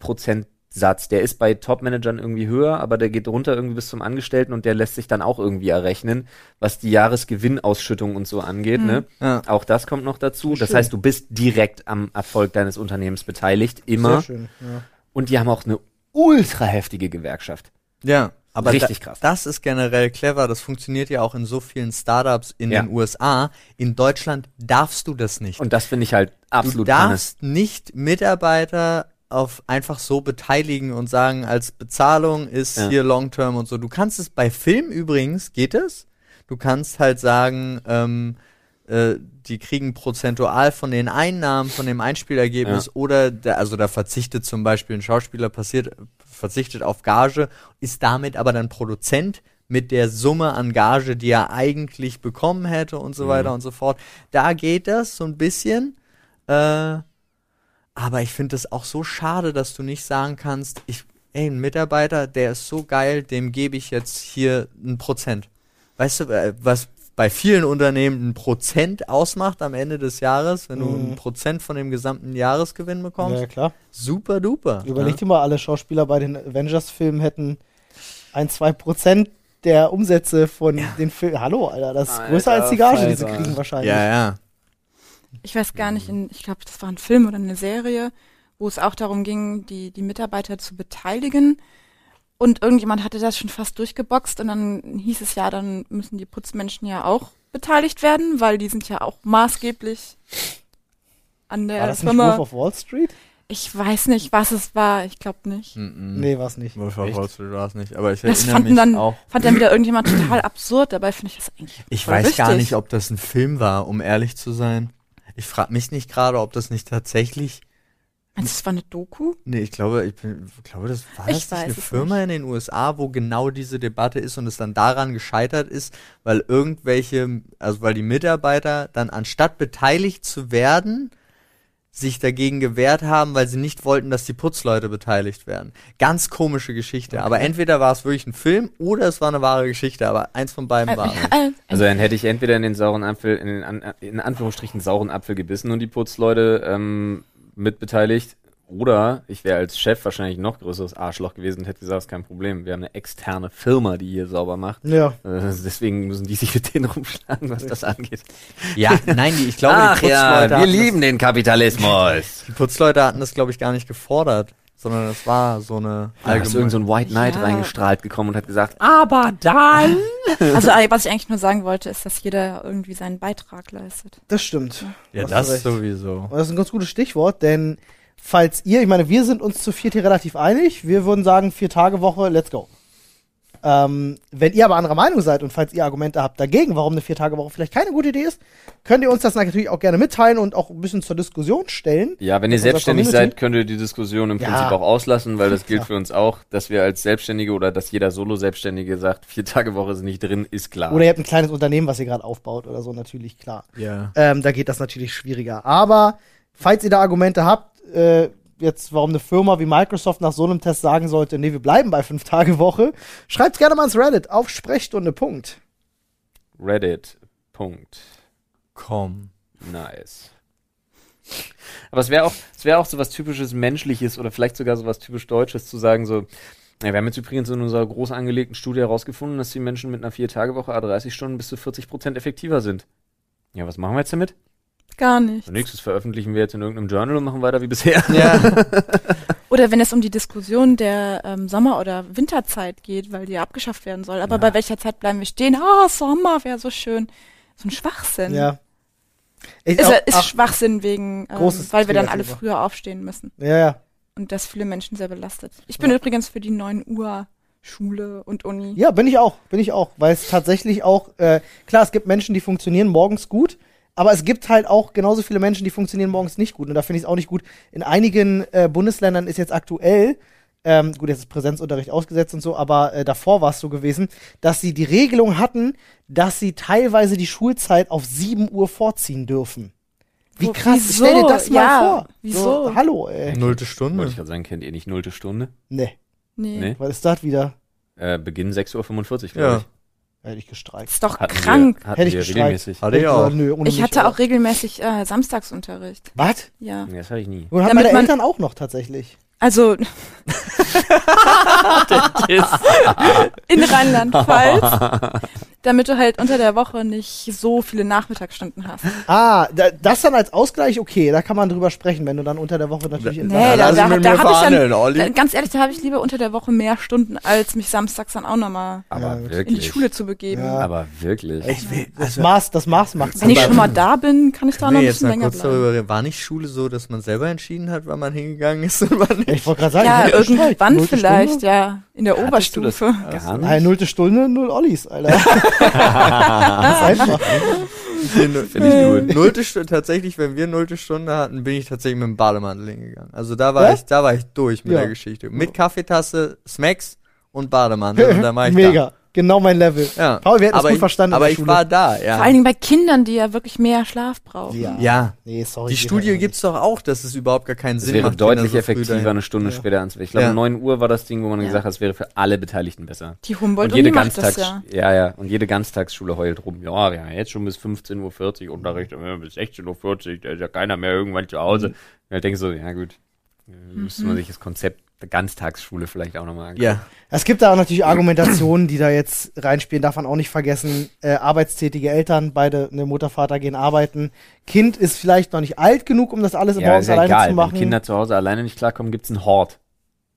Prozentsatz. Der ist bei Top-Managern irgendwie höher, aber der geht runter irgendwie bis zum Angestellten und der lässt sich dann auch irgendwie errechnen, was die Jahresgewinnausschüttung und so angeht. Ne? Ja. Auch das kommt noch dazu. Das Schön. heißt, du bist direkt am Erfolg deines Unternehmens beteiligt, immer. Sehr schön. Ja. Und die haben auch eine ultra heftige Gewerkschaft. Ja, aber Richtig da, krass. das ist generell clever. Das funktioniert ja auch in so vielen Startups in Ja. den USA. In Deutschland darfst du das nicht. Und das finde ich halt du absolut Panne. darfst nicht Mitarbeiter auf einfach so beteiligen und sagen, als Bezahlung ist Ja. hier Long Term und so. Du kannst es bei Film übrigens, geht es? Du kannst halt sagen, ähm, äh, die kriegen prozentual von den Einnahmen, von dem Einspielergebnis Ja. oder, der, also da verzichtet zum Beispiel ein Schauspieler passiert, verzichtet auf Gage, ist damit aber dann Produzent mit der Summe an Gage, die er eigentlich bekommen hätte und so Mhm. weiter und so fort. Da geht das so ein bisschen. Äh, aber ich finde es auch so schade, dass du nicht sagen kannst, ich, ey, ein Mitarbeiter, der ist so geil, dem gebe ich jetzt hier ein Prozent. Weißt du, äh, was bei vielen Unternehmen ein Prozent ausmacht am Ende des Jahres, wenn du Mhm. ein Prozent von dem gesamten Jahresgewinn bekommst? ja, klar. Super duper. Überleg ja? dir mal, alle Schauspieler bei den Avengers-Filmen hätten ein, zwei Prozent der Umsätze von den Filmen. Hallo, Alter, das ist Alter größer als die Gage, die sie kriegen wahrscheinlich. Ja, ja. Ich weiß gar nicht, in, ich glaube, das war ein Film oder eine Serie, wo es auch darum ging, die, die Mitarbeiter zu beteiligen. Und irgendjemand hatte das schon fast durchgeboxt und dann hieß es ja, dann müssen die Putzmenschen ja auch beteiligt werden, weil die sind ja auch maßgeblich an der War das nicht Firma. Wolf of Wall Street? Ich weiß nicht, was es war. Ich glaube nicht. Mm Nee, war's nicht. Wolf of? Wall Street war es nicht, aber ich Das erinnere mich dann, auch. fand dann wieder irgendjemand total absurd. Dabei finde ich das eigentlich Ich voll weiß gar wichtig. nicht, ob das ein Film war, um ehrlich zu sein. Ich frage mich nicht gerade, ob das nicht tatsächlich. Meinst du, das war eine Doku? Nee, ich glaube, ich bin, glaube, das war Ich das nicht eine Firma in den USA, wo genau diese Debatte ist und es dann daran gescheitert ist, weil irgendwelche, also weil die Mitarbeiter dann anstatt beteiligt zu werden, sich dagegen gewehrt haben, weil sie nicht wollten, dass die Putzleute beteiligt werden. Ganz komische Geschichte. Aber entweder war es wirklich ein Film oder es war eine wahre Geschichte, aber eins von beiden war. es. Äh, Also dann hätte ich entweder in den sauren Apfel, in den An in Anführungsstrichen sauren Apfel gebissen und die Putzleute ähm, mitbeteiligt. Oder ich wäre als Chef wahrscheinlich ein noch größeres Arschloch gewesen und hätte gesagt, ist kein Problem. Wir haben eine externe Firma, die hier sauber macht. Ja. Äh, deswegen müssen die sich mit denen rumschlagen, was das angeht. Ja, nein, die, ich glaube, die Ach Putzleute, ja, wir lieben den Kapitalismus. Das, die Putzleute hatten das, glaube ich, gar nicht gefordert, sondern es war so eine Da ist irgend so ein White Knight Ja. reingestrahlt gekommen und hat gesagt, aber dann. Also was ich eigentlich nur sagen wollte, ist, dass jeder irgendwie seinen Beitrag leistet. Das stimmt. Ja, das sowieso. Und das ist ein ganz gutes Stichwort, denn falls ihr, ich meine, wir sind uns zu viert hier relativ einig, wir würden sagen, vier Tage Woche, let's go. Ähm, wenn ihr aber anderer Meinung seid und falls ihr Argumente habt dagegen, warum eine Vier-Tage-Woche vielleicht keine gute Idee ist, könnt ihr uns das natürlich auch gerne mitteilen und auch ein bisschen zur Diskussion stellen. Ja, wenn ihr selbstständig Community. seid, könnt ihr die Diskussion im Ja. Prinzip auch auslassen, weil das gilt klar. für uns auch, dass wir als Selbstständige oder dass jeder Solo-Selbstständige sagt, vier Tage Woche ist nicht drin, ist klar. Oder ihr habt ein kleines Unternehmen, was ihr gerade aufbaut oder so, natürlich, klar. Ja. Ähm, da geht das natürlich schwieriger. Aber falls ihr da Argumente habt, äh, jetzt warum eine Firma wie Microsoft nach so einem Test sagen sollte, nee, wir bleiben bei fünf Tage Woche, schreibt's gerne mal ins Reddit auf Sprechstunde. Punkt. Reddit. Punkt. Nice. Aber es wäre auch, es wäre auch so was typisches Menschliches oder vielleicht sogar so was typisch Deutsches zu sagen, so, ja, wir haben jetzt übrigens in unserer groß angelegten Studie herausgefunden, dass die Menschen mit einer Vier-Tage-Woche, a 30 Stunden bis zu 40 Prozent effektiver sind. Ja, was machen wir jetzt damit? Gar nicht. Nächstes veröffentlichen wir jetzt in irgendeinem Journal und machen weiter wie bisher. Ja. Oder wenn es um die Diskussion der ähm, Sommer- oder Winterzeit geht, weil die ja abgeschafft werden soll. Aber Ja. bei welcher Zeit bleiben wir stehen? Ah, Sommer wäre so schön. So ein Schwachsinn. Ja. Ich, Ist, auch, ist ach, Schwachsinn wegen, ähm, weil wir dann alle Negative. früher aufstehen müssen. ja, ja. Und das viele Menschen sehr belastet. Ich bin Ja. übrigens für die 9 Uhr Schule und Uni. Ja, bin ich auch, bin ich auch, weil es tatsächlich auch, äh, klar, es gibt Menschen, die funktionieren morgens gut, aber es gibt halt auch genauso viele Menschen, die funktionieren morgens nicht gut. Und da finde ich es auch nicht gut. In einigen äh, Bundesländern ist jetzt aktuell, ähm, gut, jetzt ist Präsenzunterricht ausgesetzt und so, aber äh, davor war es so gewesen, dass sie die Regelung hatten, dass sie teilweise die Schulzeit auf 7 Uhr vorziehen dürfen. Wie krass, wieso? stell dir das mal Ja, vor. wieso? So, hallo, ey. Nullte Wollte Stunde. ich gerade sagen, kennt ihr nicht nullte Stunde? Nee, Nee. Nee. was ist das wieder? Äh, Beginn 6.45 Uhr, glaube Ja. ich. Hätte ich gestreikt. Ist doch Hatten krank. Wir, Hätte ich gestreikt. regelmäßig. Hatte ich auch. Nö, ohne Ich hatte auch regelmäßig äh, Samstagsunterricht. Was? Ja. Nee, das hatte ich nie. Und haben Damit meine man- Eltern auch noch tatsächlich. Also in Rheinland-Pfalz, damit du halt unter der Woche nicht so viele Nachmittagsstunden hast. Ah, da, das dann als Ausgleich, okay, da kann man drüber sprechen, wenn du dann unter der Woche natürlich in Nee, da, da, da mir habe ich dann, Olli. äh, ganz ehrlich, da habe ich lieber unter der Woche mehr Stunden, als mich samstags dann auch nochmal Ja, in die wirklich. Schule zu begeben. Ja. Aber wirklich. Ich will, das Maß, das Maß macht's. Wenn ich schon mal da bin, kann ich da noch ein jetzt bisschen mal länger kurz bleiben. darüber reden. War nicht Schule so, dass man selber entschieden hat, wann man hingegangen ist und wann nicht? Ich wollte gerade sagen, Ja, irgendwann nullte vielleicht, Stunde. ja, in der Hattest du das Oberstufe. Gar Nein, nicht. nullte Stunde, null Ollis, Alter. das ist einfach. Finde ich gut. Nullte Stunde, tatsächlich, wenn wir nullte Stunde hatten, bin ich tatsächlich mit dem Bademantel hingegangen. Also da war Ja? ich, da war ich durch mit Ja. der Geschichte. Mit Kaffeetasse, Smacks und Bademantel. Und dann war ich Mega. Genau mein Level. Ja. Paul, wir hätten aber gut ich, verstanden in Aber der ich Schule. war da, ja. Vor allen Dingen bei Kindern, die ja wirklich mehr Schlaf brauchen. Ja. ja. Nee, sorry. Die Studie halt gibt's doch auch, dass es überhaupt gar keinen Es Sinn wäre macht. deutlich Kinder so früh effektiver, dahin- eine Stunde Ja. später anzufangen. Ich glaube, Ja. um 9 Uhr war das Ding, wo man Ja. gesagt hat, es wäre für alle Beteiligten besser. Die Und Humboldt-Uni jede macht das Ganztags, ja. ja, ja, und jede Ganztagsschule heult rum. Ja, ja, jetzt schon bis 15.40 Uhr Unterricht, bis 16.40 Uhr, da ist ja keiner mehr irgendwann zu Hause. Und ich denke so, ja gut, müsste man sich das Konzept Ganztagsschule vielleicht auch nochmal angucken. Ja. Es gibt da auch natürlich Argumentationen, die da jetzt reinspielen, darf man auch nicht vergessen. Äh, arbeitstätige Eltern, beide, ne Mutter, Vater gehen arbeiten. Kind ist vielleicht noch nicht alt genug, um das alles Ja, morgens ja alleine egal. zu machen. Wenn Kinder zu Hause alleine nicht klarkommen, gibt's einen Hort.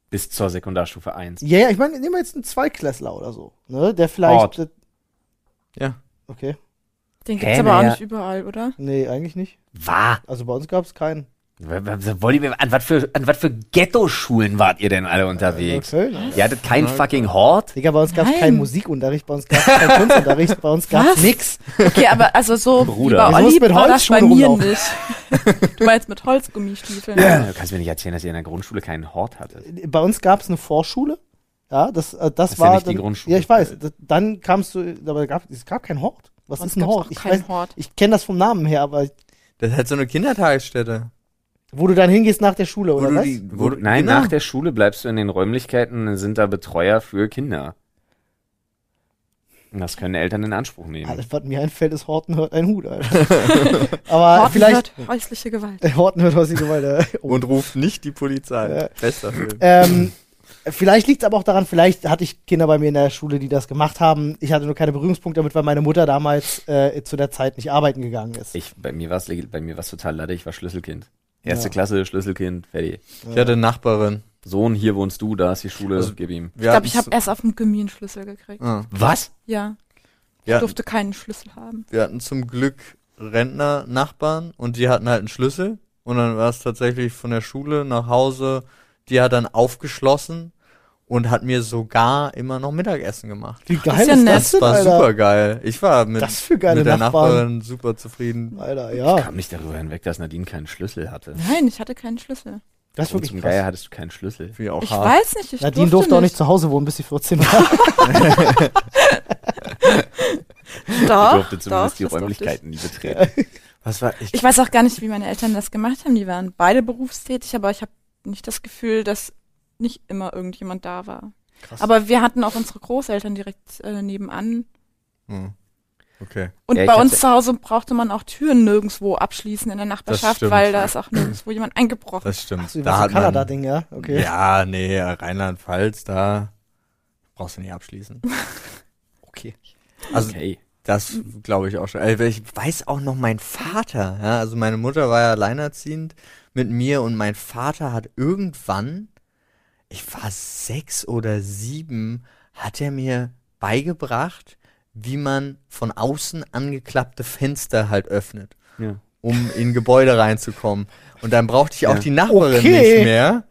Bis zur Sekundarstufe 1. Ja, ja, ich meine, nehmen wir jetzt einen Zweiklässler oder so, ne? Der vielleicht. Hort. äh, Ja. Okay. Den Hä, gibt's aber auch naja. nicht überall, oder? Nee, eigentlich nicht. War? Also bei uns gab es keinen. Wollt ihr, an was für, an was für Ghetto-Schulen wart ihr denn alle unterwegs? Okay, ne? Ihr hattet keinen fucking Hort? Digga, bei uns gab es Nein. keinen Musikunterricht, bei uns gab es keinen Kunstunterricht, bei uns gab es Was? nix. Okay, aber also so Bruder. wie bei Du Olli war das bei Holzschuhen mir rumlaufen. nicht. Du meinst mit Holzgummistiefeln. Du kannst mir nicht erzählen, dass ihr in der Grundschule keinen Hort hattet. Bei uns gab es eine Vorschule. Ja, das, äh, das, Das ist ja war. nicht die dann, Grundschule. Ja, ich weiß. Das, dann kamst du, aber gab, es gab keinen Hort. Was Bei uns ist ein gab's Hort? auch Ich keinen weiß, Hort. ich kenne das vom Namen her, aber Das ist halt so eine Kindertagesstätte. Wo du dann hingehst nach der Schule, oder was? die- Wo, du- nein, genau. nach der Schule bleibst du in den Räumlichkeiten, dann sind da Betreuer für Kinder. Das können Eltern in Anspruch nehmen. Alles, was mir einfällt, ist Horten hört ein Hut, Alter. aber Horten vielleicht. hört häusliche Gewalt. Äh, Horten hört häusliche Gewalt. äh, oh. Und ruft nicht die Polizei. Ja. Bester Film. Ähm, vielleicht liegt es aber auch daran, vielleicht hatte ich Kinder bei mir in der Schule, die das gemacht haben. Ich hatte nur keine Berührungspunkte damit, weil meine Mutter damals äh, zu der Zeit nicht arbeiten gegangen ist. Ich, bei mir war es bei mir war's total lade, ich war Schlüsselkind. Erste Ja. Klasse, Schlüsselkind, fertig. Ich hatte eine Nachbarin. Sohn, hier wohnst du, da ist die Schule, Also- gib ihm. Ich glaube, ich habe erst auf dem Gummi einen Schlüssel gekriegt. Ah. Was? Ja, ich Wir hatten, durfte keinen Schlüssel haben. wir hatten zum Glück Rentner-Nachbarn und die hatten halt einen Schlüssel. Und dann war es tatsächlich von der Schule nach Hause, die hat dann aufgeschlossen und hat mir sogar immer noch Mittagessen gemacht. Wie geil Ist ja ist nett. das denn, war Alter? super geil. Ich war mit, Das für geile mit der Nachbarn. Nachbarin super zufrieden. Alter, Ich ja. kam nicht darüber hinweg, dass Nadine keinen Schlüssel hatte. Nein, ich hatte keinen Schlüssel. Das ist wirklich zum krass. Geier hattest du keinen Schlüssel. Ich auch Ich hart. weiß nicht, ich Nadine durfte, durfte auch nicht zu Hause wohnen, bis sie 14 war. Doch, Ich durfte zumindest doch, die das Räumlichkeiten nie betreten. Was war ich? Ich. ich weiß auch gar nicht, wie meine Eltern das gemacht haben. Die waren beide berufstätig, aber ich habe nicht das Gefühl, dass nicht immer irgendjemand da war. Krass. Aber wir hatten auch unsere Großeltern direkt äh, nebenan. Hm. Okay. Und Ja, bei uns zu Hause brauchte man auch Türen nirgendwo abschließen in der Nachbarschaft, stimmt. weil da ist auch nirgendwo jemand eingebrochen. Das stimmt. Ach so, da hat so man, Kanada-Ding, ja? Okay. Ja, nee, Rheinland-Pfalz, da brauchst du nicht abschließen. Okay. Also Okay. das glaube ich auch schon. Also ich weiß auch noch mein Vater, ja, also meine Mutter war ja alleinerziehend mit mir und mein Vater hat irgendwann, ich war sechs oder sieben, hat er mir beigebracht, wie man von außen angeklappte Fenster halt öffnet, Ja. um in Gebäude reinzukommen. Und dann brauchte ich auch Ja. die Nachbarin Okay. nicht mehr,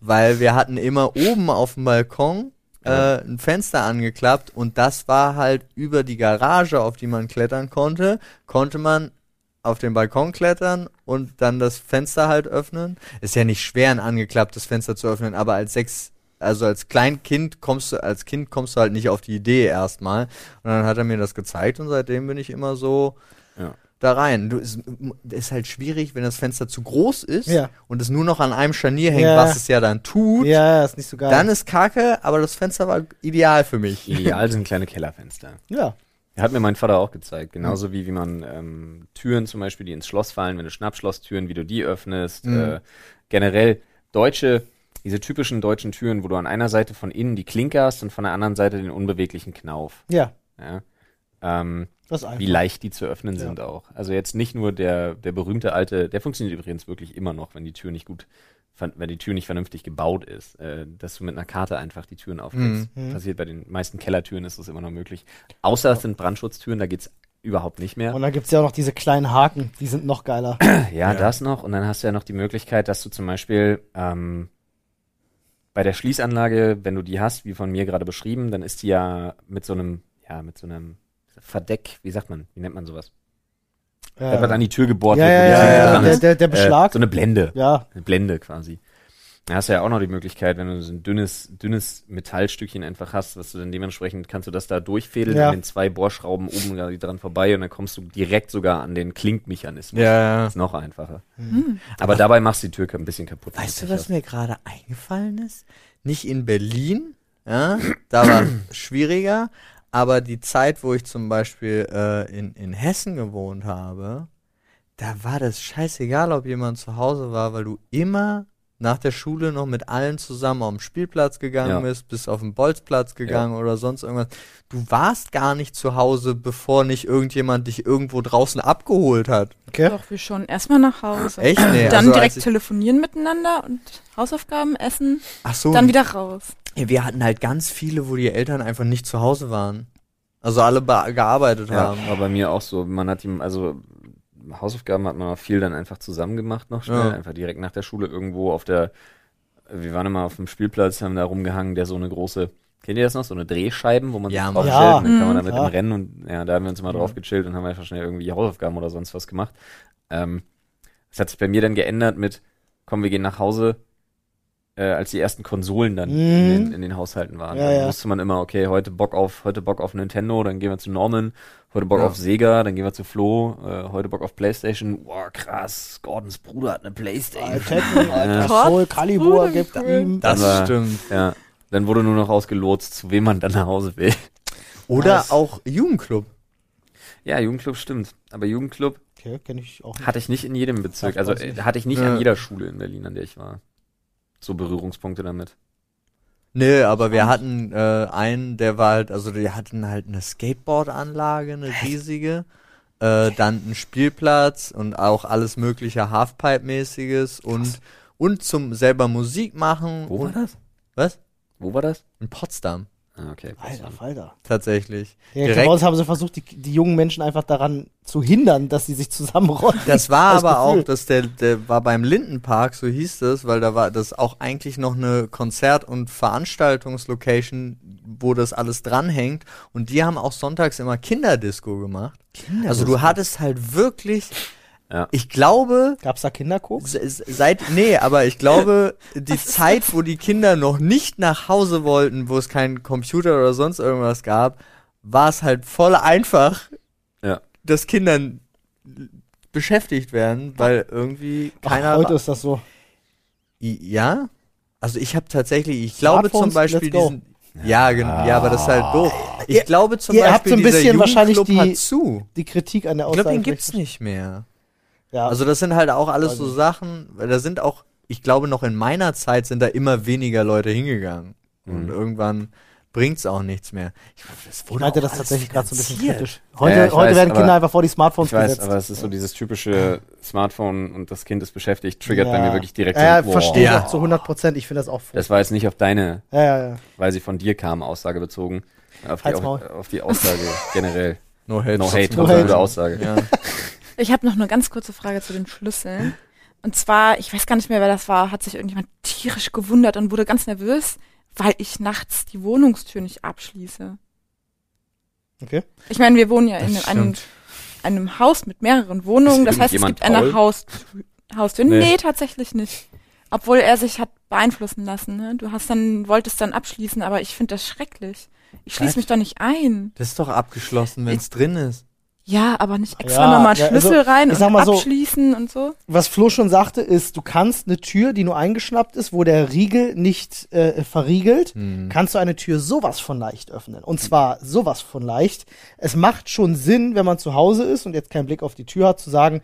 weil wir hatten immer oben auf dem Balkon äh, ein Fenster angeklappt und das war halt über die Garage, auf die man klettern konnte, konnte man auf den Balkon klettern und dann das Fenster halt öffnen. Ist ja nicht schwer, ein angeklapptes Fenster zu öffnen, aber als sechs, also als Kleinkind kommst du, als Kind kommst du halt nicht auf die Idee erstmal. Und dann hat er mir das gezeigt und seitdem bin ich immer so Ja. da rein. Du, es ist halt schwierig, wenn das Fenster zu groß ist Ja. und es nur noch an einem Scharnier hängt, Ja. was es ja dann tut. Ja, ist nicht so geil. Dann ist kacke, aber das Fenster war ideal für mich. Ideal sind kleine Kellerfenster. ja. Hat mir mein Vater auch gezeigt. Genauso wie, wie man ähm, Türen zum Beispiel, die ins Schloss fallen, wenn du Schnappschlosstüren, wie du die öffnest. Mhm. Äh, generell deutsche, diese typischen deutschen Türen, wo du an einer Seite von innen die Klinke hast und von der anderen Seite den unbeweglichen Knauf. Ja, Ja. Ähm, wie leicht die zu öffnen Ja. sind auch. Also jetzt nicht nur der, der berühmte alte, der funktioniert übrigens wirklich immer noch, wenn die Tür nicht gut, wenn die Tür nicht vernünftig gebaut ist, äh, dass du mit einer Karte einfach die Türen aufkriegst. Mhm. Passiert bei den meisten Kellertüren ist das immer noch möglich. Außer es sind Brandschutztüren, da geht's überhaupt nicht mehr. Und dann gibt's ja auch noch diese kleinen Haken, die sind noch geiler. Ja, Ja. das noch. Und dann hast du ja noch die Möglichkeit, dass du zum Beispiel ähm, bei der Schließanlage, wenn du die hast, wie von mir gerade beschrieben, dann ist die ja mit so einem, ja, mit so einem Verdeck, wie sagt man, wie nennt man sowas? Wenn man an die Tür gebohrt ja, wird, ja, ja, ja, der, der, der Beschlag. Äh, so eine Blende. ja, Eine Blende quasi. Da hast du ja auch noch die Möglichkeit, wenn du so ein dünnes, dünnes Metallstückchen einfach hast, was du dann dementsprechend kannst du das da durchfädeln Ja. an den zwei Bohrschrauben oben da dran vorbei und dann kommst du direkt sogar an den Klinkmechanismus. Ja. Das ist noch einfacher. Hm. Aber dabei machst du die Tür ein bisschen kaputt. Weißt du, was mir gerade eingefallen ist? Nicht in Berlin, ja, da war es schwieriger, aber die Zeit, wo ich zum Beispiel äh, in, in Hessen gewohnt habe, da war das scheißegal, ob jemand zu Hause war, weil du immer nach der Schule noch mit allen zusammen auf den Spielplatz gegangen Ja. bist, bist auf den Bolzplatz gegangen oder sonst irgendwas. Du warst gar nicht zu Hause, bevor nicht irgendjemand dich irgendwo draußen abgeholt hat. okay. Doch, wir schon. Erstmal nach Hause. Echt? Nee, Dann also als direkt telefonieren miteinander und Hausaufgaben essen, Ach so, dann wieder raus. Ja, wir hatten halt ganz viele, wo die Eltern einfach nicht zu Hause waren. Also alle gearbeitet Ja, haben. war bei mir auch so. Man hat ihm, also Hausaufgaben hat man auch viel dann einfach zusammen gemacht noch schnell. Ja. Einfach direkt nach der Schule irgendwo auf der, wir waren immer auf dem Spielplatz, haben da rumgehangen, der so eine große, kennt ihr das noch? So eine Drehscheiben, wo man Ja, sich draufstellt Ja. und dann kann man damit Ja. im Rennen und ja, da haben wir uns immer drauf gechillt und haben einfach schnell irgendwie Hausaufgaben oder sonst was gemacht. Ähm, das hat sich bei mir dann geändert mit, komm, wir gehen nach Hause, äh, als die ersten Konsolen dann Mhm. in, den, in den Haushalten waren. Ja, dann ja. wusste man immer, okay, heute Bock auf, heute Bock auf Nintendo, dann gehen wir zu Norman, heute Bock Ja. auf Sega, dann gehen wir zu Flo, äh, heute Bock auf Playstation. Boah, krass, Gordons Bruder hat eine Playstation. Tekken, Gott, Soul Calibur gibt ihm. Das Aber- stimmt. Ja, dann wurde nur noch ausgelotst, zu wem man dann nach Hause will. Oder Nice. auch Jugendclub. Ja, Jugendclub stimmt. Aber Jugendclub Okay, ich hatte ich nicht in jedem Bezirk. Also hatte ich nicht Ja. an jeder Schule in Berlin, an der ich war. So Berührungspunkte damit. Nee, aber wir hatten äh, einen, der war halt, also die hatten halt eine Skateboard-Anlage, eine riesige. Äh, dann einen Spielplatz und auch alles mögliche Halfpipe-mäßiges und, und zum selber Musik machen. Wo war und, das? Was? Wo war das? In Potsdam. Ah, okay. Alter, Falter. tatsächlich. Ja, Direkt- bei uns haben sie versucht, die, die jungen Menschen einfach daran zu hindern, dass sie sich zusammenrollen. Das war Das aber Gefühl. auch, dass der, der war beim Lindenpark, so hieß es, weil da war das auch eigentlich noch eine Konzert- und Veranstaltungslocation, wo das alles dranhängt. Und die haben auch sonntags immer Kinderdisco gemacht. Also du hattest halt wirklich, Ja. ich glaube, Gab's da Kinderkoks? se- se- seit, nee, aber ich glaube, die Zeit, wo die Kinder noch nicht nach Hause wollten, wo es keinen Computer oder sonst irgendwas gab, war es halt voll einfach, Ja. dass Kindern beschäftigt werden, weil irgendwie keiner. Ach, heute ist das so. I- ja? Also ich habe tatsächlich, ich glaube zum Beispiel diesen. Ja, genau, ja, aber das ist halt doof. Ich Ihr- glaube zum ihr habt Beispiel, so ein dieser bisschen wahrscheinlich die- hat zu. Die Kritik an der Ich Aussage. glaube, den gibt's nicht mehr. Ja. Also das sind halt auch alles so. Sachen, weil da sind auch, ich glaube noch in meiner Zeit sind da immer weniger Leute hingegangen. Und Mhm. irgendwann bringt's auch nichts mehr. Ich, das ich wurde meinte auch das tatsächlich gerade so ein bisschen kritisch. Heute, Ja, ich heute weiß, werden Kinder einfach vor die Smartphones Ich weiß, gesetzt. aber es ist so dieses typische Smartphone und das Kind ist beschäftigt, triggert bei Ja. mir wirklich direkt Ja, so, boah. verstehe ich Ja. auch zu 100 Prozent. Ich finde das auch furchtbar. Das war jetzt nicht auf deine, Ja, ja, ja. weil sie von dir kam, Aussage bezogen. Auf die, Halt's auf, auf die Aussage generell. No hate. No hate, No hate. Aussage. Ich habe noch eine ganz kurze Frage zu den Schlüsseln. Und zwar, ich weiß gar nicht mehr, wer das war, hat sich irgendjemand tierisch gewundert und wurde ganz nervös, weil ich nachts die Wohnungstür nicht abschließe. Okay. Ich meine, wir wohnen ja in Das einem, stimmt. einem Haus mit mehreren Wohnungen. Das heißt, es gibt eine faul? Haus Haustür. Nee. Nee. tatsächlich nicht. Obwohl er sich hat beeinflussen lassen. Ne? Du hast dann, wolltest dann abschließen, aber ich finde das schrecklich. Ich schließe mich doch nicht ein. Das ist doch abgeschlossen, wenn es drin ist. Ja, aber nicht extra Ja, nochmal ja, Schlüssel also, rein und mal so- abschließen und so. Was Flo schon sagte, ist, du kannst eine Tür, die nur eingeschnappt ist, wo der Riegel nicht äh, verriegelt, Hm. kannst du eine Tür sowas von leicht öffnen. Und zwar sowas von leicht. Es macht schon Sinn, wenn man zu Hause ist und jetzt keinen Blick auf die Tür hat, zu sagen,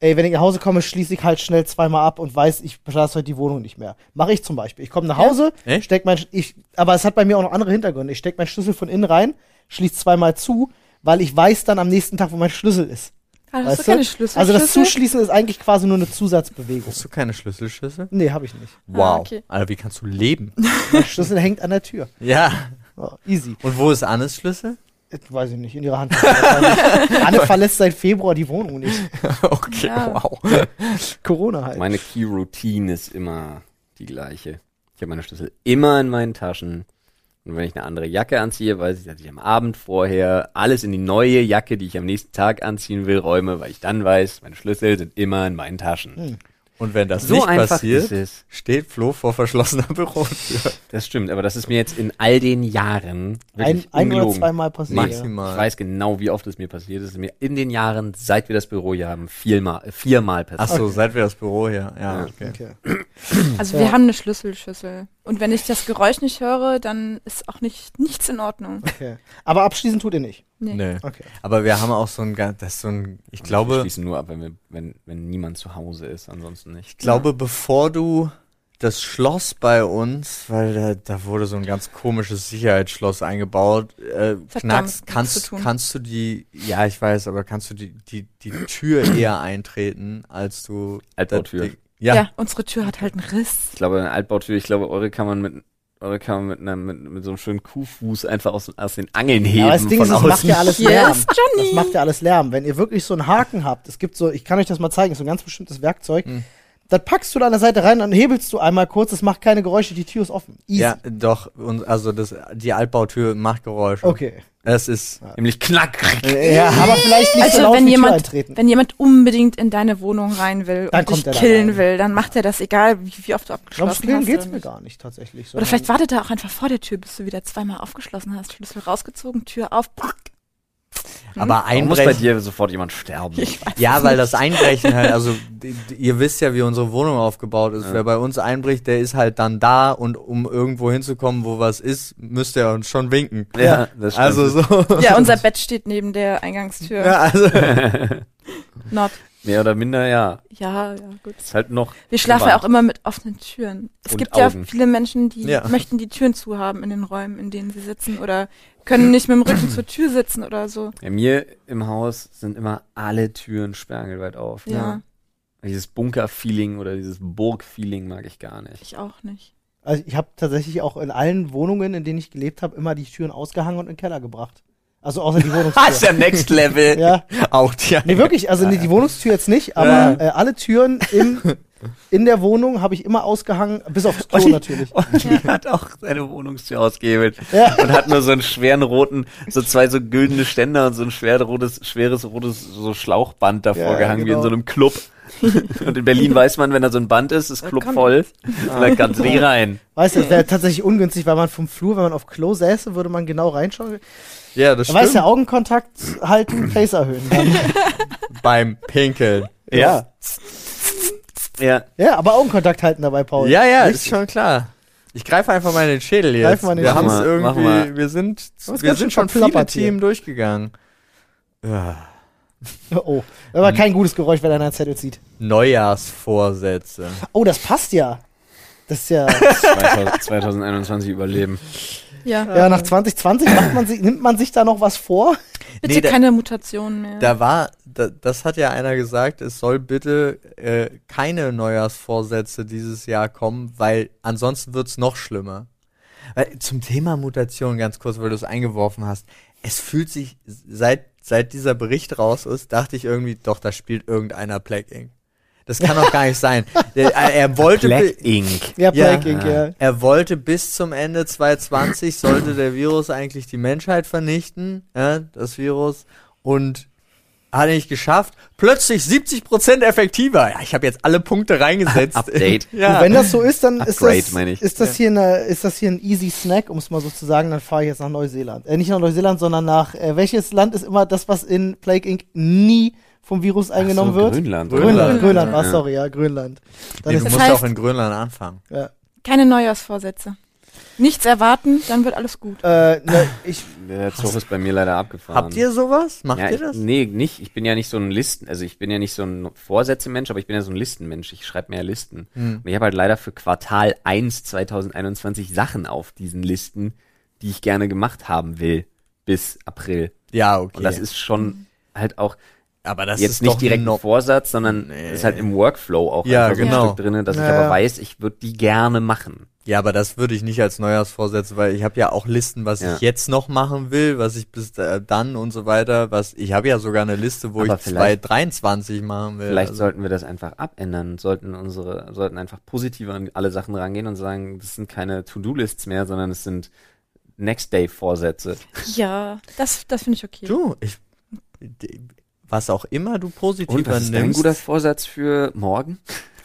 ey, wenn ich nach Hause komme, schließe ich halt schnell zweimal ab und weiß, ich beschlasse heute die Wohnung nicht mehr. Mache ich zum Beispiel. Ich komme nach Hause, Echt? steck mein, ich, aber es hat bei mir auch noch andere Hintergründe. Ich stecke meinen Schlüssel von innen rein, schließe zweimal zu, weil ich weiß dann am nächsten Tag, wo mein Schlüssel ist. Ah, hast du keine Schlüssel? Also das Schlüssel? Zuschließen ist eigentlich quasi nur eine Zusatzbewegung. Hast du keine Schlüsselschlüssel? Nee, habe ich nicht. Wow. okay. Alter, wie kannst du leben? Der Schlüssel hängt an der Tür. ja. Oh, easy. Und wo ist Annes Schlüssel? Äh, Weiß ich nicht, in ihrer Hand. Anne verlässt seit Februar die Wohnung nicht. okay, Ja. wow. Corona halt. Meine Key Routine ist immer die gleiche. Ich habe meine Schlüssel immer in meinen Taschen. Und wenn ich eine andere Jacke anziehe, weiß ich, dass ich am Abend vorher alles in die neue Jacke, die ich am nächsten Tag anziehen will, räume, weil ich dann weiß, meine Schlüssel sind immer in meinen Taschen. Hm. Und wenn das So nicht passiert, steht Flo vor verschlossener Bürotür. Das stimmt, aber das ist mir jetzt in all den Jahren ein, wirklich ein oder zweimal passiert. Maximal. Ich weiß genau, wie oft es mir passiert ist. Mir in den Jahren, seit wir das Büro hier haben, viermal, viermal Ach passiert. so, seit wir das Büro hier. Ja, Ja. okay. Okay. Also Ja. wir haben eine Schlüsselschüssel. Und wenn ich das Geräusch nicht höre, dann ist auch nicht nichts in Ordnung. okay. Aber abschließen tut ihr nicht. Nee. Nee. Okay. Aber wir haben auch so ein, das ist so ein, ich wir glaube, schließen nur ab, wenn, wir, wenn, wenn niemand zu Hause ist, ansonsten nicht. ich glaube, bevor du das Schloss bei uns, weil da, da wurde so ein ganz komisches Sicherheitsschloss eingebaut, äh, knackst, kannst, kannst du die, ja, ich weiß, aber kannst du die, die, die Tür eher eintreten, als du Altbautür. Ding- Ja, Ja. unsere Tür hat halt einen Riss. Ich glaube, eine Altbautür, ich glaube, eure kann man mit, eure kann man mit, einer, mit, mit so einem schönen Kuhfuß einfach aus, aus den Angeln heben Aber das Ding von ist, es außen. macht ja alles Lärm. Johnny. Das macht ja alles Lärm. Wenn ihr wirklich so einen Haken habt, es gibt so, ich kann euch das mal zeigen, so ein ganz bestimmtes Werkzeug, Hm. Das packst du da an der Seite rein, dann hebelst du einmal kurz, es macht keine Geräusche, die Tür ist offen. Easy. ja, doch, und, also das, die Altbautür macht Geräusche. Okay. Es ist, Nämlich knack. Ja, aber vielleicht nicht so Also laut wenn jemand, eintreten. wenn jemand unbedingt in deine Wohnung rein will Dann und dich da killen will, dann macht er das, egal wie, wie oft du abgeschlossen Killen hast. geht's oder mir gar nicht tatsächlich. Oder vielleicht wartet er auch einfach vor der Tür, bis du wieder zweimal aufgeschlossen hast. Schlüssel rausgezogen, Tür auf. Aber Warum muss bei Einbrechen, dir sofort jemand sterben? Ich weiß ja, weil das Einbrechen halt, also ihr wisst ja, wie unsere Wohnung aufgebaut ist. Ja. Wer bei uns einbricht, der ist halt dann da und um irgendwo hinzukommen, wo was ist, müsste er uns schon winken. Ja, das stimmt. Also so. Ja, unser Bett steht neben der Eingangstür. Ja, also, Not. Mehr oder minder, ja. Ja, ja, gut. Ist halt noch. Wir schlafen ja auch immer mit offenen Türen. Es Und gibt Augen. ja viele Menschen, die Ja. möchten die Türen zu haben in den Räumen, in denen sie sitzen oder können nicht mit dem Rücken zur Tür sitzen oder so. Bei mir im Haus sind immer alle Türen sperrangelweit auf. Ja, Dieses Bunker-Feeling oder dieses Burg-Feeling mag ich gar nicht. ich auch nicht. Also ich habe tatsächlich auch in allen Wohnungen, in denen ich gelebt habe, immer die Türen ausgehangen und in den Keller gebracht. Also außer die Das ist Wohnungstür. ja Next Level. ja. Auch die. Nee, wirklich, also nee, die Wohnungstür jetzt nicht, aber äh, alle Türen im, in der Wohnung habe ich immer ausgehangen, bis aufs Klo natürlich. Und hat auch seine Wohnungstür ausgehebelt. Ja. Und hat nur so einen schweren roten, so zwei so güldene Ständer und so ein schwer rotes, schweres rotes so Schlauchband davor Ja, gehangen, wie in genau. so einem Club. Und in Berlin weiß man, wenn da so ein Band ist, ist Club voll. Und dann kannst du nicht rein. Weißt du, das wäre tatsächlich ungünstig, weil man vom Flur, wenn man auf Klo säße, würde man genau reinschauen. Ja, das Da weißt du, stimmt. Augenkontakt halten, Pace erhöhen. Beim Pinkeln. Ja. Ja. ja, aber Augenkontakt halten dabei, Paul. Ja, ja, Richtig. ist schon klar. Ich greife einfach mal in den Schädel jetzt. Greif mal in den wir haben es irgendwie, wir sind, wir ganz sind schon viele. Themen durchgegangen. Ja. Oh, aber kein gutes Geräusch, wenn einer einen Zettel zieht. Neujahrsvorsätze. Oh, das passt ja. Das ist ja, 2000, 2021 überleben. Ja. ja, nach 2020 macht man sich, nimmt man sich da noch was vor? Bitte Nee, da- keine Mutationen mehr. Da war, da, das hat ja einer gesagt, es soll bitte äh, keine Neujahrsvorsätze dieses Jahr kommen, weil ansonsten wird's noch schlimmer. Weil, zum Thema Mutation ganz kurz, weil du es eingeworfen hast. Es fühlt sich, seit, seit dieser Bericht raus ist, dachte ich irgendwie, doch, da spielt irgendeiner Plague Inc. Das kann doch gar nicht sein. Der, er, er wollte, Black Ink. Ja, Ja. Plague Inc, ja. er wollte bis zum Ende 2020 sollte der Virus eigentlich die Menschheit vernichten, ja, das Virus, und hat er nicht geschafft. Plötzlich 70% effektiver. Ja, ich habe jetzt alle Punkte reingesetzt. Update. Und ja. wenn das so ist, dann ist Upgrade, das, meine ich. ist, das hier eine, ist das hier ein easy Snack, um es mal so zu sagen, dann fahre ich jetzt nach Neuseeland. Äh, nicht nach Neuseeland, sondern nach, äh, welches Land ist immer das, was in Plague Inc. nie vom Virus eingenommen so, wird? Grönland. Grönland, Grönland. Grönland, war Ja. sorry, ja, Grönland. Dann nee, ist du Das musst heißt- auch in Grönland anfangen. ja. Keine Neujahrsvorsätze. Nichts erwarten, dann wird alles gut. Äh, ne, ich, Der Zug ist bei mir leider abgefahren. Habt ihr sowas? Macht ja, ihr ich, das? Nee, nicht. Ich bin ja nicht so ein Listen, also ich bin ja nicht so ein Vorsätze-Mensch, aber ich bin ja so ein Listenmensch. Ich schreibe mehr Listen. Hm. Und ich habe halt leider für Quartal 1 2021 Sachen auf diesen Listen, die ich gerne gemacht haben will, bis April. Ja, okay. Und das ist schon halt auch aber das jetzt ist nicht doch direkt ein noch Vorsatz, sondern Nee. ist halt im Workflow auch Ja, einfach so genau. ein Stück drinne, dass ich Ja, aber ja. weiß, ich würde die gerne machen. Ja, aber das würde ich nicht als Neujahrsvorsätze, weil ich habe ja auch Listen, was Ja. ich jetzt noch machen will, was ich bis äh, dann und so weiter, was ich habe ja sogar eine Liste, wo Aber ich vielleicht- 2023 machen will. Vielleicht also, sollten wir das einfach abändern, sollten unsere, sollten einfach positiver an alle Sachen rangehen und sagen, das sind keine To-Do-Lists mehr, sondern es sind Next-Day-Vorsätze. Ja, das, das finde ich okay. du, ich was auch immer du positiver Und was ist nimmst, guter Vorsatz für morgen?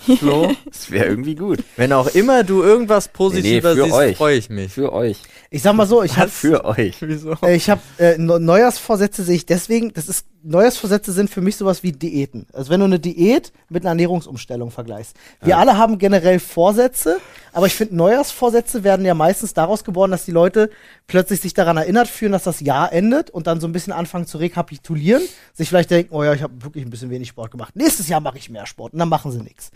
Flo, Das wäre irgendwie gut. wenn auch immer du irgendwas positiver für siehst, euch. freue ich mich. Für euch. ich sag mal so, ich habe Für euch. Wieso? Äh, Ich habe äh, Ne- Neujahrsvorsätze sehe ich deswegen, das ist Neujahrsvorsätze sind für mich sowas wie Diäten. Also wenn du eine Diät mit einer Ernährungsumstellung vergleichst. Wir alle haben generell Vorsätze, aber ich finde Neujahrsvorsätze werden ja meistens daraus geboren, dass die Leute plötzlich sich daran erinnert fühlen, dass das Jahr endet und dann so ein bisschen anfangen zu rekapitulieren, sich vielleicht denken, oh ja, ich habe wirklich ein bisschen wenig Sport gemacht. Nächstes Jahr mache ich mehr Sport und dann machen sie nichts.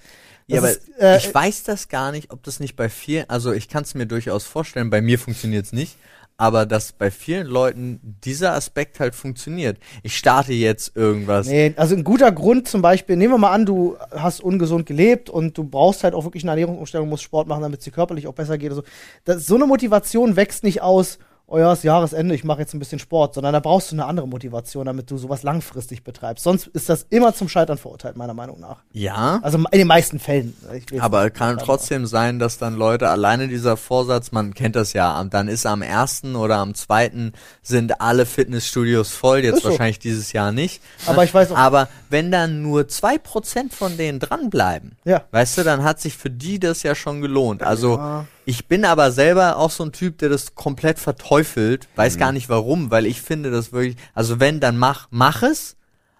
Ja, aber ist, äh, ich weiß das gar nicht, ob das nicht bei vielen, also ich kann es mir durchaus vorstellen, bei mir funktioniert es nicht, aber dass bei vielen Leuten dieser Aspekt halt funktioniert. Ich starte jetzt irgendwas. Nee, also ein guter Grund zum Beispiel, nehmen wir mal an, du hast ungesund gelebt und du brauchst halt auch wirklich eine Ernährungsumstellung, musst Sport machen, damit es dir körperlich auch besser geht. So. Das, so eine Motivation wächst nicht aus, oh ja, ist Jahresende, ich mache jetzt ein bisschen Sport, sondern da brauchst du eine andere Motivation, damit du sowas langfristig betreibst. Sonst ist das immer zum Scheitern verurteilt, meiner Meinung nach. Ja, Also in den meisten Fällen. Aber kann trotzdem sein, dass dann Leute, alleine dieser Vorsatz, man kennt das ja, dann ist am ersten oder am zweiten sind alle Fitnessstudios voll, jetzt so. wahrscheinlich dieses Jahr nicht. Aber ich weiß auch- Aber wenn dann nur zwei Prozent von denen dranbleiben, Ja. weißt du, dann hat sich für die das ja schon gelohnt. Also Ja. Ich bin aber selber auch so ein Typ, der das komplett verteufelt, weiß Mhm. gar nicht warum, weil ich finde das wirklich, also wenn, dann mach, mach es,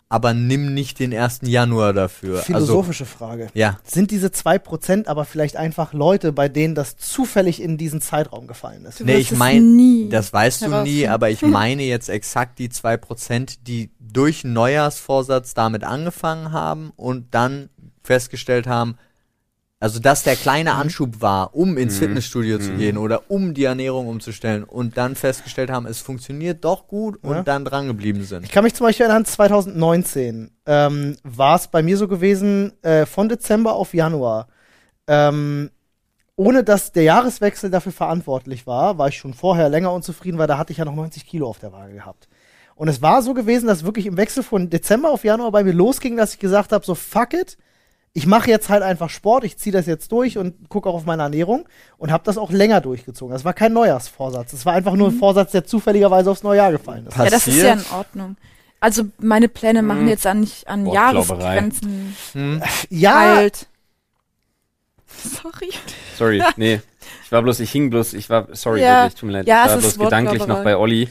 aber nimm nicht den 1. Januar dafür. Also, Philosophische Frage. ja. Sind diese 2% aber vielleicht einfach Leute, bei denen das zufällig in diesen Zeitraum gefallen ist? Du Nee, ich meine, nie das weißt du nie, aber ich meine jetzt exakt die 2%, die durch einen Neujahrsvorsatz damit angefangen haben und dann festgestellt haben, also dass der kleine Mhm. Anschub war, um ins Fitnessstudio zu gehen oder um die Ernährung umzustellen und dann festgestellt haben, es funktioniert doch gut und Ja. dann dran geblieben sind. Ich kann mich zum Beispiel erinnern, 2019 ähm, war es bei mir so gewesen, äh, von Dezember auf Januar. Ähm, ohne dass der Jahreswechsel dafür verantwortlich war, war ich schon vorher länger unzufrieden, weil da hatte ich ja noch 90 Kilo auf der Waage gehabt. Und es war so gewesen, dass wirklich im Wechsel von Dezember auf Januar bei mir losging, dass ich gesagt habe, so fuck it, ich mache jetzt halt einfach Sport, ich ziehe das jetzt durch und gucke auch auf meine Ernährung und habe das auch länger durchgezogen. Das war kein Neujahrsvorsatz, das war einfach nur ein Vorsatz, der zufälligerweise aufs neue Jahr gefallen ist. Ja, das ist ja in Ordnung. Also meine Pläne machen Hm. jetzt an, nicht an. Jahresgrenzen Ja, halt. Sorry. Sorry, nee. Ich war bloß, ich hing bloß, ich war, sorry, Ja. wirklich, tut mir leid. Ja, ich war bloß gedanklich noch bei Olli.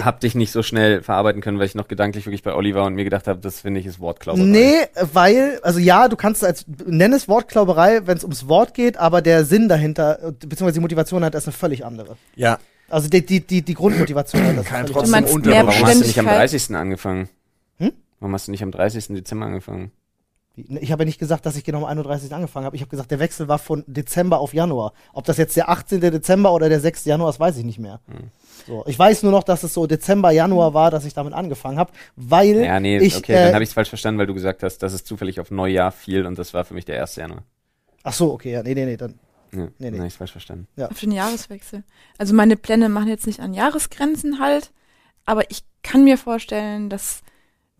Hab dich nicht so schnell verarbeiten können, weil ich noch gedanklich wirklich bei Olli war und mir gedacht habe, das finde ich ist Wortklauberei. Nee, weil, also ja, du kannst es als, nenn es Wortklauberei, wenn es ums Wort geht, aber der Sinn dahinter, äh, beziehungsweise die Motivation dahinter ist eine völlig andere. Ja, Also die, die, die, die Grundmotivation dahinter ist Kann trotzdem unter- Warum hast du nicht am Beständigkeit? 30. angefangen? Hm? Warum hast du nicht am 30. Dezember angefangen? Ich habe ja nicht gesagt, dass ich genau am 31. angefangen habe. Ich habe gesagt, der Wechsel war von Dezember auf Januar. Ob das jetzt der 18. Dezember oder der 6. Januar ist, weiß ich nicht mehr. Hm. So, ich weiß nur noch, dass es so Dezember, Januar war, dass ich damit angefangen habe, weil Ja, nee, ich, okay, äh, dann habe ich es falsch verstanden, weil du gesagt hast, dass es zufällig auf Neujahr fiel und das war für mich der 1. Januar. ach so, okay, ja, nee, nee, nee, dann Ja, Nee, nee. dann habe ich falsch verstanden. Auf den Jahreswechsel. Also meine Pläne machen jetzt nicht an Jahresgrenzen halt, aber ich kann mir vorstellen, dass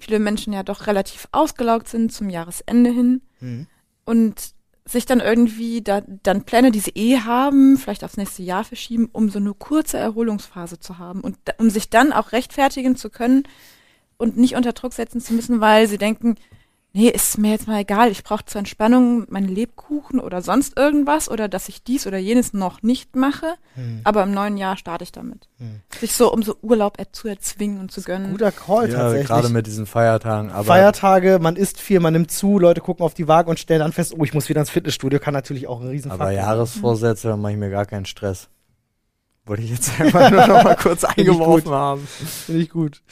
viele Menschen ja doch relativ ausgelaugt sind zum Jahresende hin Mhm. und sich dann irgendwie da, dann Pläne, die sie eh haben, vielleicht aufs nächste Jahr verschieben, um so eine kurze Erholungsphase zu haben und um sich dann auch rechtfertigen zu können und nicht unter Druck setzen zu müssen, weil sie denken, nee, ist mir jetzt mal egal, ich brauche zur Entspannung meine Lebkuchen oder sonst irgendwas oder dass ich dies oder jenes noch nicht mache, Hm. aber im neuen Jahr starte ich damit. Hm. Sich so um so Urlaub zu erzwingen und zu gönnen. guter Call ja tatsächlich. gerade mit diesen Feiertagen. Aber Feiertage, man isst viel, man nimmt zu, Leute gucken auf die Waage und stellen dann fest, oh, ich muss wieder ins Fitnessstudio, kann natürlich auch ein Riesenfaktor Aber sein. Jahresvorsätze, da mache ich mir gar keinen Stress. Wollte ich jetzt einfach nur noch mal kurz eingeworfen haben. Finde ich gut.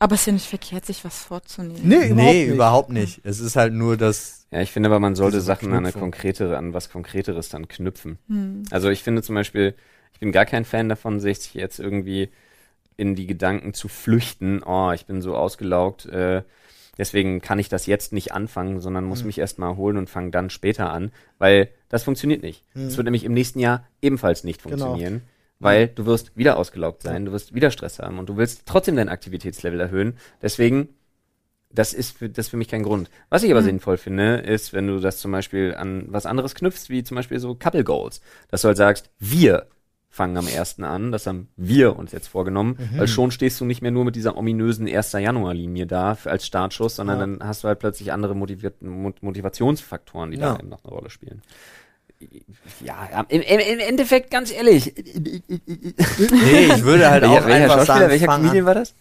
Aber es ist ja nicht verkehrt, sich was vorzunehmen. Nee, überhaupt Nee, nicht. überhaupt nicht. Es ist halt nur das. Ja, ich finde aber, man sollte Sachen an eine konkretere, an was Konkreteres dann knüpfen. Hm. Also ich finde zum Beispiel, ich bin gar kein Fan davon, sich jetzt irgendwie in die Gedanken zu flüchten, oh, ich bin so ausgelaugt, äh, deswegen kann ich das jetzt nicht anfangen, sondern muss Mhm. mich erstmal erholen und fange dann später an, weil das funktioniert nicht. Es Mhm. wird nämlich im nächsten Jahr ebenfalls nicht Genau. Weil du wirst wieder ausgelaugt sein, du wirst wieder Stress haben und du willst trotzdem dein Aktivitätslevel erhöhen. Deswegen, das ist für, das ist für mich kein Grund. Was ich aber Mhm. sinnvoll finde, ist, wenn du das zum Beispiel an was anderes knüpfst, wie zum Beispiel so Couple Goals. Dass du halt sagst, wir fangen am 1. an, das haben wir uns jetzt vorgenommen, Mhm. weil schon stehst du nicht mehr nur mit dieser ominösen 1. Januar-Linie da als Startschuss, sondern Ja. dann hast du halt plötzlich andere motiviert, Mot- Motivationsfaktoren, die Ja. da eben noch eine Rolle spielen. Ja, ja, im, im, im Endeffekt, ganz ehrlich, Nee, ich würde halt auch welcher, welcher einfach Schauspieler, sagen, welcher. Comedian war das?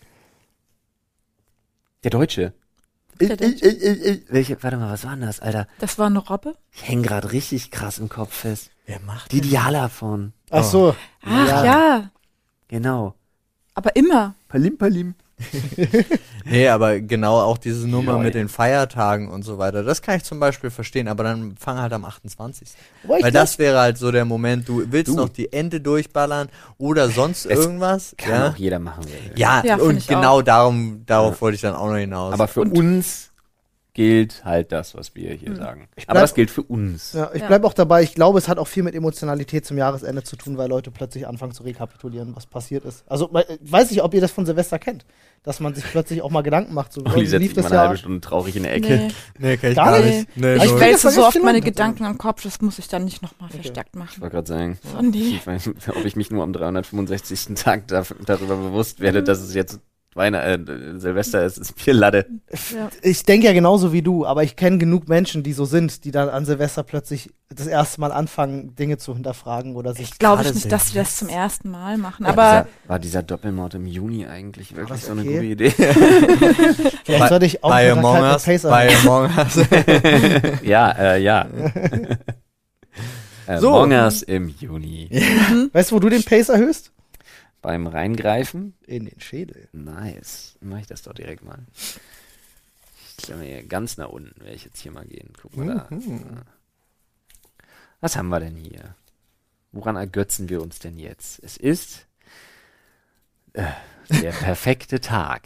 Der Deutsche. Der Deutsche. Welche, warte mal, was war denn das, Alter? Das war eine Robbe? Ich häng grad richtig krass im Kopf fest. Wer macht Die Diala von. Ach so. Ach Ja. ja. Genau. aber immer. Palim, palim. Nee, aber genau auch diese Nummer Lol. mit den Feiertagen und so weiter, das kann ich zum Beispiel verstehen, aber dann fang halt am 28. Wobei ich Weil glaub- das wäre halt so der Moment, du willst Du. noch die Ende durchballern oder sonst Es irgendwas. Kann Ja, auch jeder machen. ja, Ja, und genau darum, darauf Ja. wollte ich dann auch noch hinaus. Aber für Und- uns gilt halt das, was wir hier Hm. sagen. Ich Aber bleib- das gilt für uns. Ja, ich Ja. bleibe auch dabei. Ich glaube, es hat auch viel mit Emotionalität zum Jahresende zu tun, weil Leute plötzlich anfangen zu rekapitulieren, was passiert ist. Also, ich weiß nicht, ob ihr das von Silvester kennt, dass man sich plötzlich auch mal Gedanken macht. So, Olli wie setzt lief sich das mal eine Jahr? halbe Stunde traurig in der Ecke. Nee. nee, kann ich Gar gar, nicht. Nee, Ich Ich wälze so oft meine? Gedanken am Kopf, das muss ich dann nicht nochmal Okay. verstärkt Ich machen. wollte gerade sagen, Oh nee. ich weiß, ob ich mich nur am 365. Tag da, darüber bewusst werde, dass es jetzt Weihnachten, äh, Silvester ist, ist Bierlatte. Ja. Ich denke ja genauso wie du, aber ich kenne genug Menschen, die so sind, die dann an Silvester plötzlich das erste Mal anfangen, Dinge zu hinterfragen oder sich. Glaube ich nicht, dass sie das zum ersten Mal machen. War Aber dieser, war dieser Doppelmord im Juni eigentlich wirklich so eine okay? gute Idee? Vielleicht sollte ich auch bei Among Us, Pacer. bei Among Us. ja, äh, ja. So. Among Us im Juni. Weißt du, wo du den Pace erhöhst? Beim Reingreifen In den Schädel. Nice. Mach ich das doch direkt mal. Ich mir hier ganz nach unten, werde ich jetzt hier mal gehen. Guck mal da. Was haben wir denn hier? Woran ergötzen wir uns denn jetzt? Es ist äh, der perfekte Tag.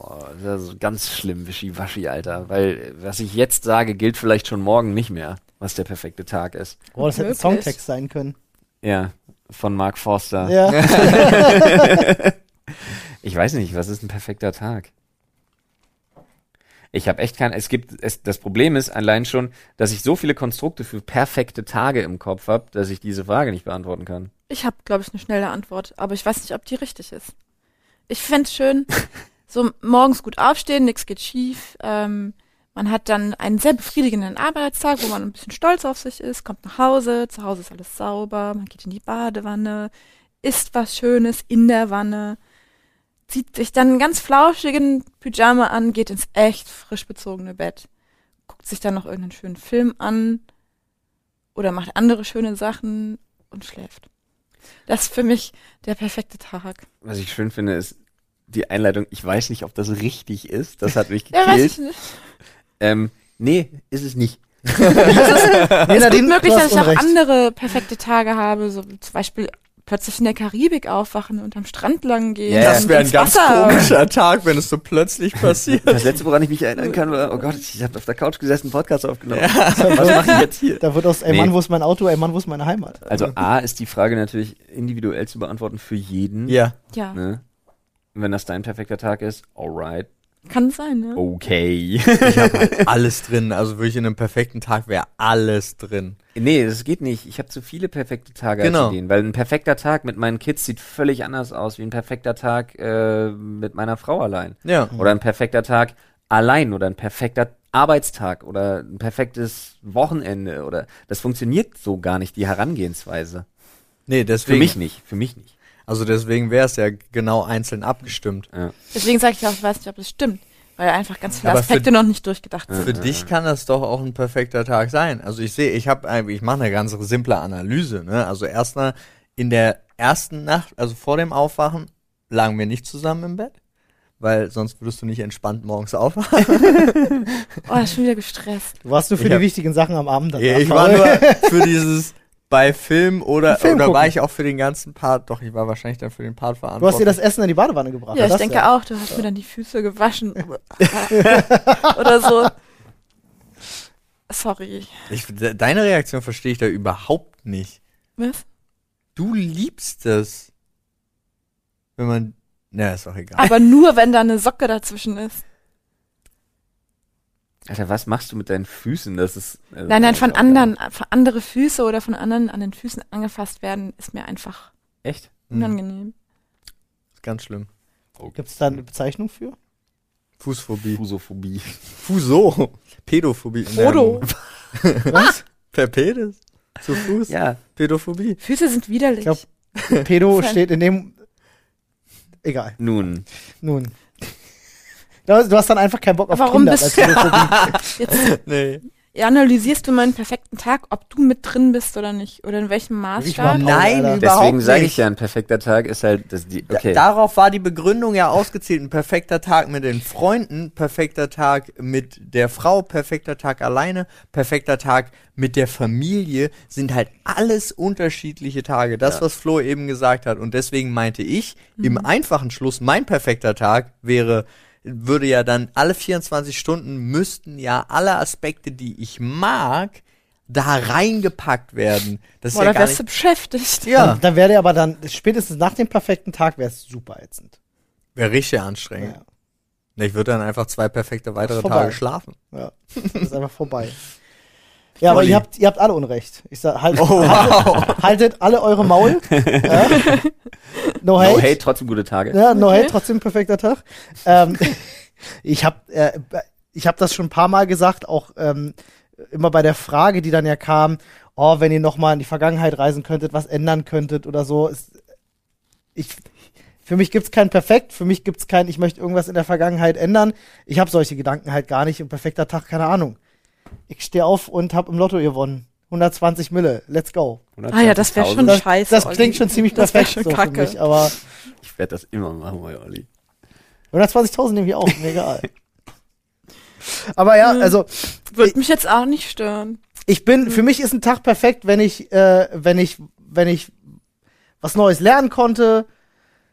Oh, das ist ganz schlimm, Wischiwaschi, Alter. Weil, was ich jetzt sage, gilt vielleicht schon morgen nicht mehr. was der perfekte Tag ist. Boah, das hätte ein. Songtext sein können. Ja, von Mark Forster. Ja. Ich weiß nicht, was ist ein perfekter Tag? Ich habe echt kein. Es gibt. Es, das Problem ist allein schon, dass ich so viele Konstrukte für perfekte Tage im Kopf habe, dass ich diese Frage nicht beantworten kann. Ich habe, glaube ich, eine schnelle Antwort, aber ich weiß nicht, ob die richtig ist. Ich fänd's schön, so morgens gut aufstehen, nichts geht schief. Ähm, man hat dann einen sehr befriedigenden Arbeitstag, wo man ein bisschen stolz auf sich ist, kommt nach Hause, zu Hause ist alles sauber, man geht in die Badewanne, isst was Schönes in der Wanne, zieht sich dann einen ganz flauschigen Pyjama an, geht ins echt frisch bezogene Bett, guckt sich dann noch irgendeinen schönen Film an oder macht andere schöne Sachen und schläft. Das ist für mich der perfekte Tag. Was ich schön finde, ist die Einleitung. Ich weiß nicht, ob das richtig ist. Das hat mich Ja, weiß ich gekillt. nicht. Ähm, nee, ist es nicht. Es ist gut möglich, dass ich auch andere perfekte Tage habe, so zum Beispiel plötzlich in der Karibik aufwachen und am Strand lang gehen. Ja, Das wäre ein ganz Wasser. komischer Tag, wenn es so plötzlich passiert. Das letzte, woran ich mich erinnern kann, war, oh Gott, ich habe auf der Couch gesessen, einen Podcast aufgenommen. Was mache ich jetzt hier? Da wird aus, ey Nee. Mann, wo ist mein Auto, ey Mann, wo ist meine Heimat? Also A ist die Frage natürlich individuell zu beantworten für jeden. Ja. Ja, Ne? Wenn das dein perfekter Tag ist, alright, kann sein, ne? okay. Ich habe halt alles drin. Also wirklich in einem perfekten Tag wäre alles drin. nee, das geht nicht. Ich habe zu viele perfekte Tage Genau. als Ideen, weil ein perfekter Tag mit meinen Kids sieht völlig anders aus wie ein perfekter Tag äh, mit meiner Frau allein. Ja. Oder ein perfekter Tag allein oder ein perfekter Arbeitstag oder ein perfektes Wochenende oder das funktioniert so gar nicht, die Herangehensweise. Nee, Für deswegen. mich nicht, für mich nicht. Also deswegen wäre es ja genau einzeln abgestimmt. Ja. Deswegen sage ich auch, ich weiß nicht, ob es stimmt, weil einfach ganz viele Aber Aspekte noch nicht durchgedacht sind. Für dich kann das doch auch ein perfekter Tag sein. Also ich sehe, ich habe, ich mache eine ganz simple Analyse. Ne? Also erstmal in der ersten Nacht, also vor dem Aufwachen, lagen wir nicht zusammen im Bett, weil sonst würdest du nicht entspannt morgens aufwachen. Oh, ist schon wieder gestresst. Du warst nur für Ich die hab- wichtigen Sachen am Abend. Ja, ich war nur für dieses bei Film oder Film oder war ich auch für den ganzen Part. Doch, ich war wahrscheinlich dann für den Part Du verantwortlich. hast dir das Essen in die Badewanne gebracht. Ja, ich das denke auch, du hast mir dann die Füße gewaschen. Oder so. Sorry. Ich, de- deine Reaktion verstehe ich da überhaupt nicht. Was? Du liebst es, wenn man. Na, ist doch egal. Aber nur, wenn da eine Socke dazwischen ist. Alter, was machst du mit deinen Füßen? Das ist also, Nein, nein, von anderen, von andere Füße oder von anderen an den Füßen angefasst werden, ist mir einfach Echt? Hm, unangenehm. ist ganz schlimm. Gibt es da eine Bezeichnung für? Fußphobie. Fusophobie. Fuso. Pädophobie. Frodo. Was? Per Penis? Zu Fuß? Ja. Pädophobie. Füße sind widerlich. Ich glaub- Pedo steht in dem. Egal. Nun. Nun. Du du hast dann einfach keinen Bock auf Warum Kinder. bist Pädophobie. Jetzt Nee. analysierst du meinen perfekten Tag, ob du mit drin bist oder nicht. Oder in welchem Maßstab. Nein, Alter. überhaupt Deswegen sage ich ja, ein perfekter Tag ist halt, das die, okay. Da, darauf war die Begründung ja ausgezielt. Ein perfekter Tag mit den Freunden, perfekter Tag mit der Frau, perfekter Tag alleine, perfekter Tag mit der Familie sind halt alles unterschiedliche Tage. Das, Ja. was Flo eben gesagt hat. Und deswegen meinte ich, im einfachen Schluss, mein perfekter Tag wäre, würde ja dann alle 24 Stunden müssten ja alle Aspekte, die ich mag, da reingepackt werden. Das ist Boah, ja da gar wärst nicht, du beschäftigt. ja, Dann, dann wäre der aber dann, spätestens nach dem perfekten Tag wäre es super ätzend. wäre richtig anstrengend. Ja. Ne, Ich würde dann einfach zwei perfekte weitere. Tage schlafen. Ja, das ist einfach vorbei. Ja, aber Olli. ihr habt, ihr habt alle Unrecht. Ich sag, halt, Oh, haltet, haltet alle eure Maul. ja? No hate. no hate, trotzdem gute Tage. Ja, no Okay. hate, trotzdem perfekter Tag. Ähm, ich habe äh, ich hab das schon ein paar Mal gesagt, auch ähm, immer bei der Frage, die dann ja kam, oh, wenn ihr noch mal in die Vergangenheit reisen könntet, was ändern könntet oder so. Ist, ich, für mich gibt's kein Perfekt, für mich gibt's kein, ich möchte irgendwas in der Vergangenheit ändern. Ich habe solche Gedanken halt gar nicht. Ein perfekter Tag, keine Ahnung. Ich stehe auf und habe im Lotto gewonnen. 120 Mille, let's go. Ah ja, das wäre schon 120.000. Das, scheiße. das Olli. klingt schon ziemlich Das perfekt schon so für kacke. mich, aber Ich werde das immer machen, bei Olli. 120.000 nehme ich auch, mir egal. Aber ja, Hm. also Würde mich jetzt auch nicht stören. ich bin, für mich ist ein Tag perfekt, wenn ich, äh, wenn ich, wenn ich was Neues lernen konnte,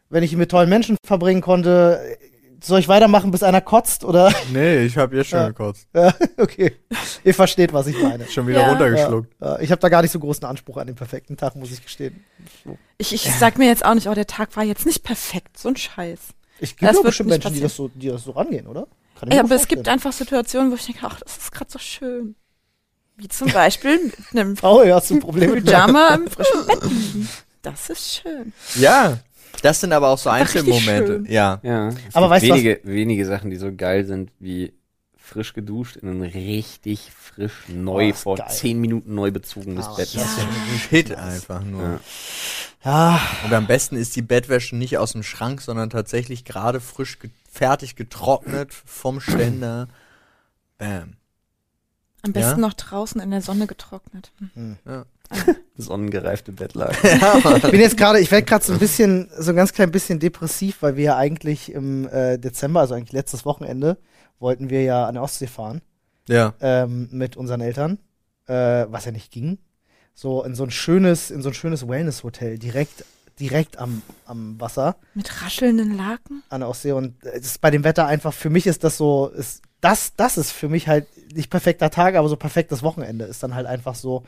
wenn ich ihn mit tollen Menschen verbringen konnte, soll ich weitermachen, bis einer kotzt? Oder? Nee, ich habe jetzt schon Ja. gekotzt. Ja, okay. Ihr versteht, was ich meine. Schon wieder Ja. runtergeschluckt. Ja, ich habe da gar nicht so großen Anspruch an den perfekten Tag, muss ich gestehen. Ich, ich sag mir jetzt auch nicht, oh, der Tag war jetzt nicht perfekt. So ein Scheiß. Ich gibt wird bestimmt Menschen, die das, so, die das so rangehen, oder? Kann ich Ja, aber es gibt einfach Situationen, wo ich denke, ach, das ist gerade so schön. Wie zum Beispiel mit einem Oh, ja, hast du ein Problem Pyjama im frischen Bett liegen. Das ist schön. Ja. Das sind aber auch so Einzelmomente. Ja. Ja. Aber weißt du was- wenige, wenige Sachen, die so geil sind wie frisch geduscht in ein richtig frisch neu Oh, ist vor geil. zehn Minuten neu bezogenes Oh, Bett. ja. Ein Hit einfach nur. Ja. Ja, Und am besten ist die Bettwäsche nicht aus dem Schrank, sondern tatsächlich gerade frisch ge fertig getrocknet vom Ständer. Bam. Am Ja? besten noch draußen in der Sonne getrocknet. Hm. Sonnengereifte Bettlage. ich bin jetzt gerade, ich werde gerade so ein bisschen, so ein ganz klein bisschen depressiv, weil wir ja eigentlich im äh, Dezember, also eigentlich letztes Wochenende, wollten wir ja an der Ostsee fahren Ja. ähm, mit unseren Eltern, äh, was ja nicht ging. So in so ein schönes, in so ein schönes Wellness-Hotel, direkt, direkt am, am Wasser. Mit raschelnden Laken? an der Ostsee und es ist bei dem Wetter einfach, für mich ist das so, ist, das, das ist für mich halt nicht perfekter Tag, aber so perfektes Wochenende ist dann halt einfach so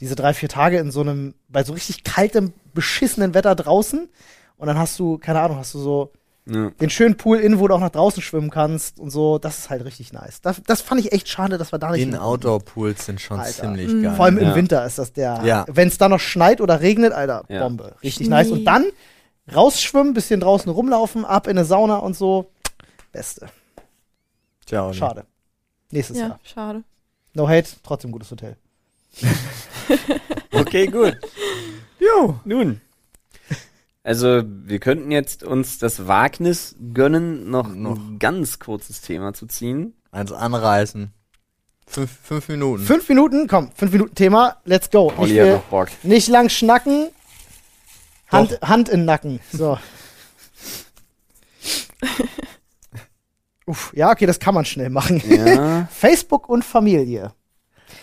diese drei, vier Tage in so einem, bei so richtig kaltem, beschissenen Wetter draußen und dann hast du, keine Ahnung, hast du so Ja. den schönen Pool innen, wo du auch nach draußen schwimmen kannst und so, das ist halt richtig nice. Das, das fand ich echt schade, dass wir da nicht hin konnten. In-Outdoor-Pools sind schon Alter. ziemlich Mhm. geil. Vor allem im Ja. Winter ist das der. Ja. Wenn es dann noch schneit oder regnet, Alter, Ja. Bombe. Richtig Schnee. nice. Und dann rausschwimmen, bisschen draußen rumlaufen, ab in eine Sauna und so. Beste. Tja, Schade. Nächstes Ja, Jahr. schade. No hate, trotzdem gutes Hotel. Okay, gut. Jo. Nun. Also, wir könnten jetzt uns das Wagnis gönnen, noch, Noch. ein ganz kurzes Thema zu ziehen. Eins anreißen. Fünf, fünf Minuten. Fünf Minuten, komm, fünf Minuten Thema, let's go. Ich Olli hat will noch Bock. nicht lang schnacken. Hand, Hand in den Nacken. So. Uff, ja, okay, das kann man schnell machen. Ja. Facebook und Familie.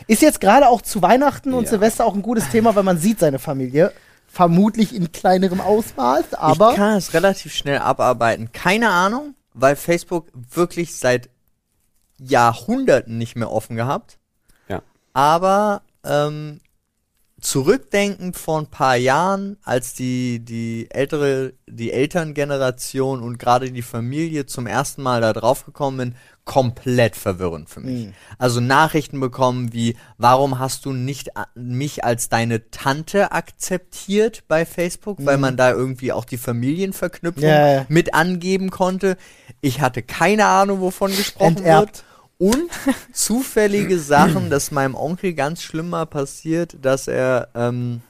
Ist jetzt gerade auch zu Weihnachten und Ja. Silvester auch ein gutes Thema, weil man sieht seine Familie. Vermutlich in kleinerem Ausmaß, aber ich kann es relativ schnell abarbeiten. Keine Ahnung, weil Facebook wirklich seit Jahrhunderten nicht mehr offen gehabt. Ja. Aber ähm, zurückdenkend vor ein paar Jahren, als die, die ältere, die Elterngeneration und gerade die Familie zum ersten Mal da drauf gekommen sind, komplett verwirrend für mich. Mhm. Also Nachrichten bekommen wie, warum hast du nicht mich als deine Tante akzeptiert bei Facebook, weil man da irgendwie auch die Familienverknüpfung Mhm. Ja, ja. mit angeben konnte. Ich hatte keine Ahnung, wovon gesprochen Enterbt. wird. Und zufällige Sachen, dass meinem Onkel ganz schlimm mal passiert, dass er ähm,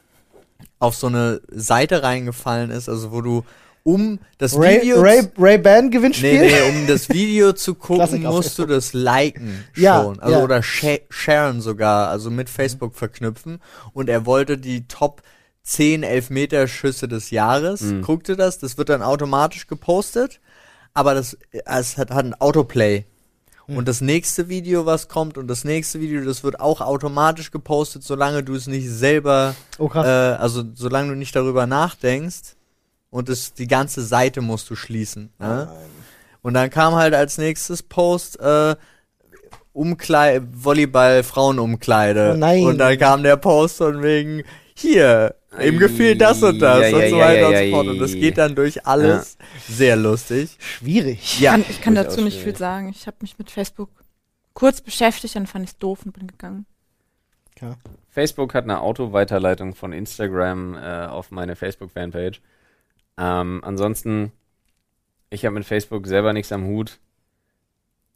auf so eine Seite reingefallen ist, also wo du um das Ray, Video Ray, Ray Ban Gewinnspiel. Nee, nee, um das Video zu gucken, musst du das liken Ja, schon. Also ja. oder sha sharen sogar, also mit Facebook verknüpfen. Und er wollte die Top 10 Elfmeterschüsse des Jahres. Mhm. Guckte das, das wird dann automatisch gepostet. Aber das es hat, hat ein Autoplay. Hm. Und das nächste Video, was kommt, und das nächste Video, das wird auch automatisch gepostet, solange du es nicht selber Oh krass. äh, also solange du nicht darüber nachdenkst und es die ganze Seite musst du schließen. Ne? Und dann kam halt als nächstes Post äh, Umkleid Volleyball Frauenumkleide Oh nein. und dann kam der Post von wegen hier ihm gefiel das und das Ja, und ja, so ja, weiter ja, und ja, so fort und das ja. geht dann durch alles sehr lustig. Schwierig. Ja, kann, ich kann dazu nicht viel sagen. Ich habe mich mit Facebook kurz beschäftigt, dann fand ich es doof und bin gegangen. Facebook hat eine Autoweiterleitung von Instagram äh, auf meine Facebook-Fanpage. Ähm, ansonsten, ich habe mit Facebook selber nichts am Hut.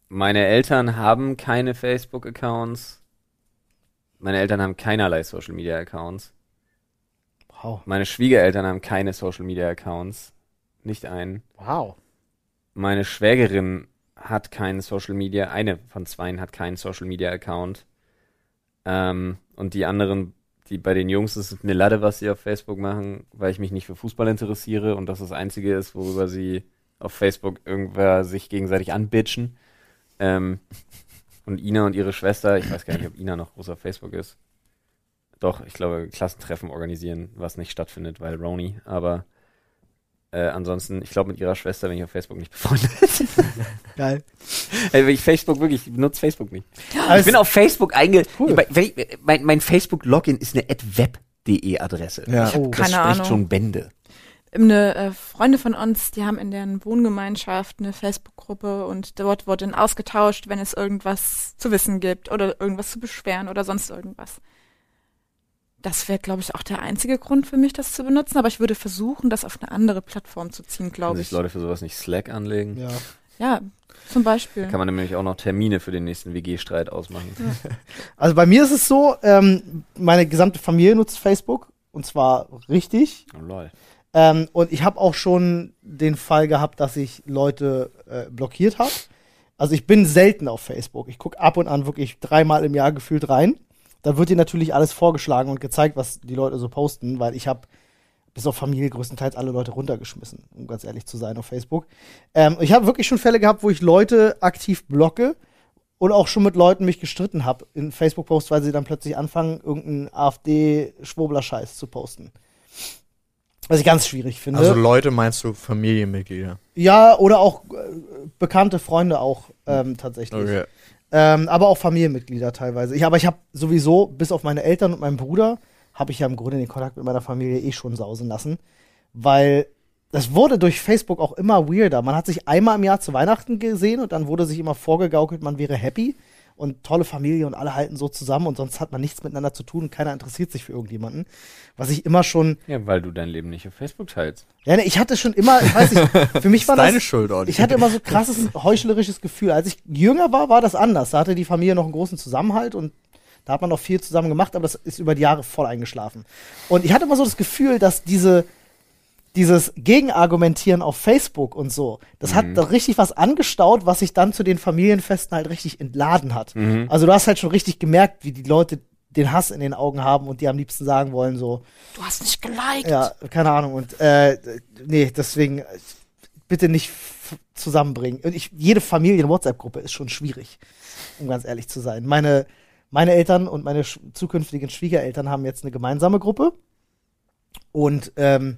Meine Eltern haben keine Facebook-Accounts. Meine Eltern haben keinerlei Social-Media-Accounts. Wow. Meine Schwiegereltern haben keine Social-Media-Accounts. Nicht einen. Wow. Meine Schwägerin hat keinen Social Media, eine von zweien hat keinen Social Media Account. Ähm, und die anderen, die bei den Jungs ist es mir Latte, was sie auf Facebook machen, weil ich mich nicht für Fußball interessiere und das das Einzige ist, worüber sie auf Facebook irgendwer sich gegenseitig anbitchen. Ähm, und Ina und ihre Schwester, ich weiß gar nicht, ob Ina noch groß auf Facebook ist. Doch, ich glaube, Klassentreffen organisieren, was nicht stattfindet, weil Roni, aber Äh, ansonsten, ich glaube, mit ihrer Schwester bin ich auf Facebook nicht befreundet. Geil. Ey, ich Facebook wirklich, ich benutze Facebook nicht. Aber ich bin auf Facebook einge... Cool. Ich- Mein, mein Facebook-Login ist eine web.de Adresse. Ja. Oh. Das Keine spricht Ahnung. schon Bände. Eine äh, Freunde von uns, die haben in deren Wohngemeinschaft eine Facebook-Gruppe und dort wurde dann ausgetauscht, wenn es irgendwas zu wissen gibt oder irgendwas zu beschweren oder sonst irgendwas. Das wäre, glaube ich, auch der einzige Grund für mich, das zu benutzen, aber ich würde versuchen, das auf eine andere Plattform zu ziehen, glaube sich ich. Leute für sowas nicht Slack anlegen, Ja. Ja, zum Beispiel. kann man nämlich auch noch Termine für den nächsten WG-Streit ausmachen. Also bei mir ist es so, ähm, meine gesamte Familie nutzt Facebook und zwar richtig. Oh, lol. Ähm, und ich habe auch schon den Fall gehabt, dass ich Leute äh, blockiert habe. Also ich bin selten auf Facebook. Ich gucke ab und an wirklich dreimal im Jahr gefühlt rein. Da wird dir natürlich alles vorgeschlagen und gezeigt, was die Leute so posten, weil ich habe bis auf Familie größtenteils alle Leute runtergeschmissen, um ganz ehrlich zu sein auf Facebook. Ähm, ich habe wirklich schon Fälle gehabt, wo ich Leute aktiv blocke und auch schon mit Leuten mich gestritten habe in Facebook-Posts, weil sie dann plötzlich anfangen, irgendeinen AfD-Schwobler-Scheiß zu posten. Was ich ganz schwierig finde. Also Leute meinst du Familienmitglieder? Ja, oder auch äh, bekannte Freunde auch ähm, tatsächlich. Okay. Ähm, aber auch Familienmitglieder teilweise. Ich, aber ich habe sowieso, bis auf meine Eltern und meinen Bruder, habe ich ja im Grunde den Kontakt mit meiner Familie eh schon sausen lassen. Weil das wurde durch Facebook auch immer weirder. Man hat sich einmal im Jahr zu Weihnachten gesehen und dann wurde sich immer vorgegaukelt, man wäre happy und tolle Familie und alle halten so zusammen und sonst hat man nichts miteinander zu tun und keiner interessiert sich für irgendjemanden. Was ich immer schon, Ja, weil du dein Leben nicht auf Facebook teilst. ja, ne, ich hatte schon immer, ich weiß nicht, für mich war das, Deine Schuld, Olli. ich hatte immer so krasses heuchlerisches Gefühl. Als ich jünger war, war das anders. Da hatte die Familie noch einen großen Zusammenhalt und da hat man noch viel zusammen gemacht, aber das ist über die Jahre voll eingeschlafen. Und ich hatte immer so das Gefühl, dass diese, dieses Gegenargumentieren auf Facebook und so, das hat da richtig was angestaut, was sich dann zu den Familienfesten halt richtig entladen hat. Mhm. Also du hast halt schon richtig gemerkt, wie die Leute den Hass in den Augen haben und die am liebsten sagen wollen, so, Du hast nicht geliked. ja, keine Ahnung. Und äh, nee, deswegen bitte nicht zusammenbringen. Und ich, jede Familien-WhatsApp-Gruppe ist schon schwierig, um ganz ehrlich zu sein. Meine, meine Eltern und meine sch zukünftigen Schwiegereltern haben jetzt eine gemeinsame Gruppe. Und ähm,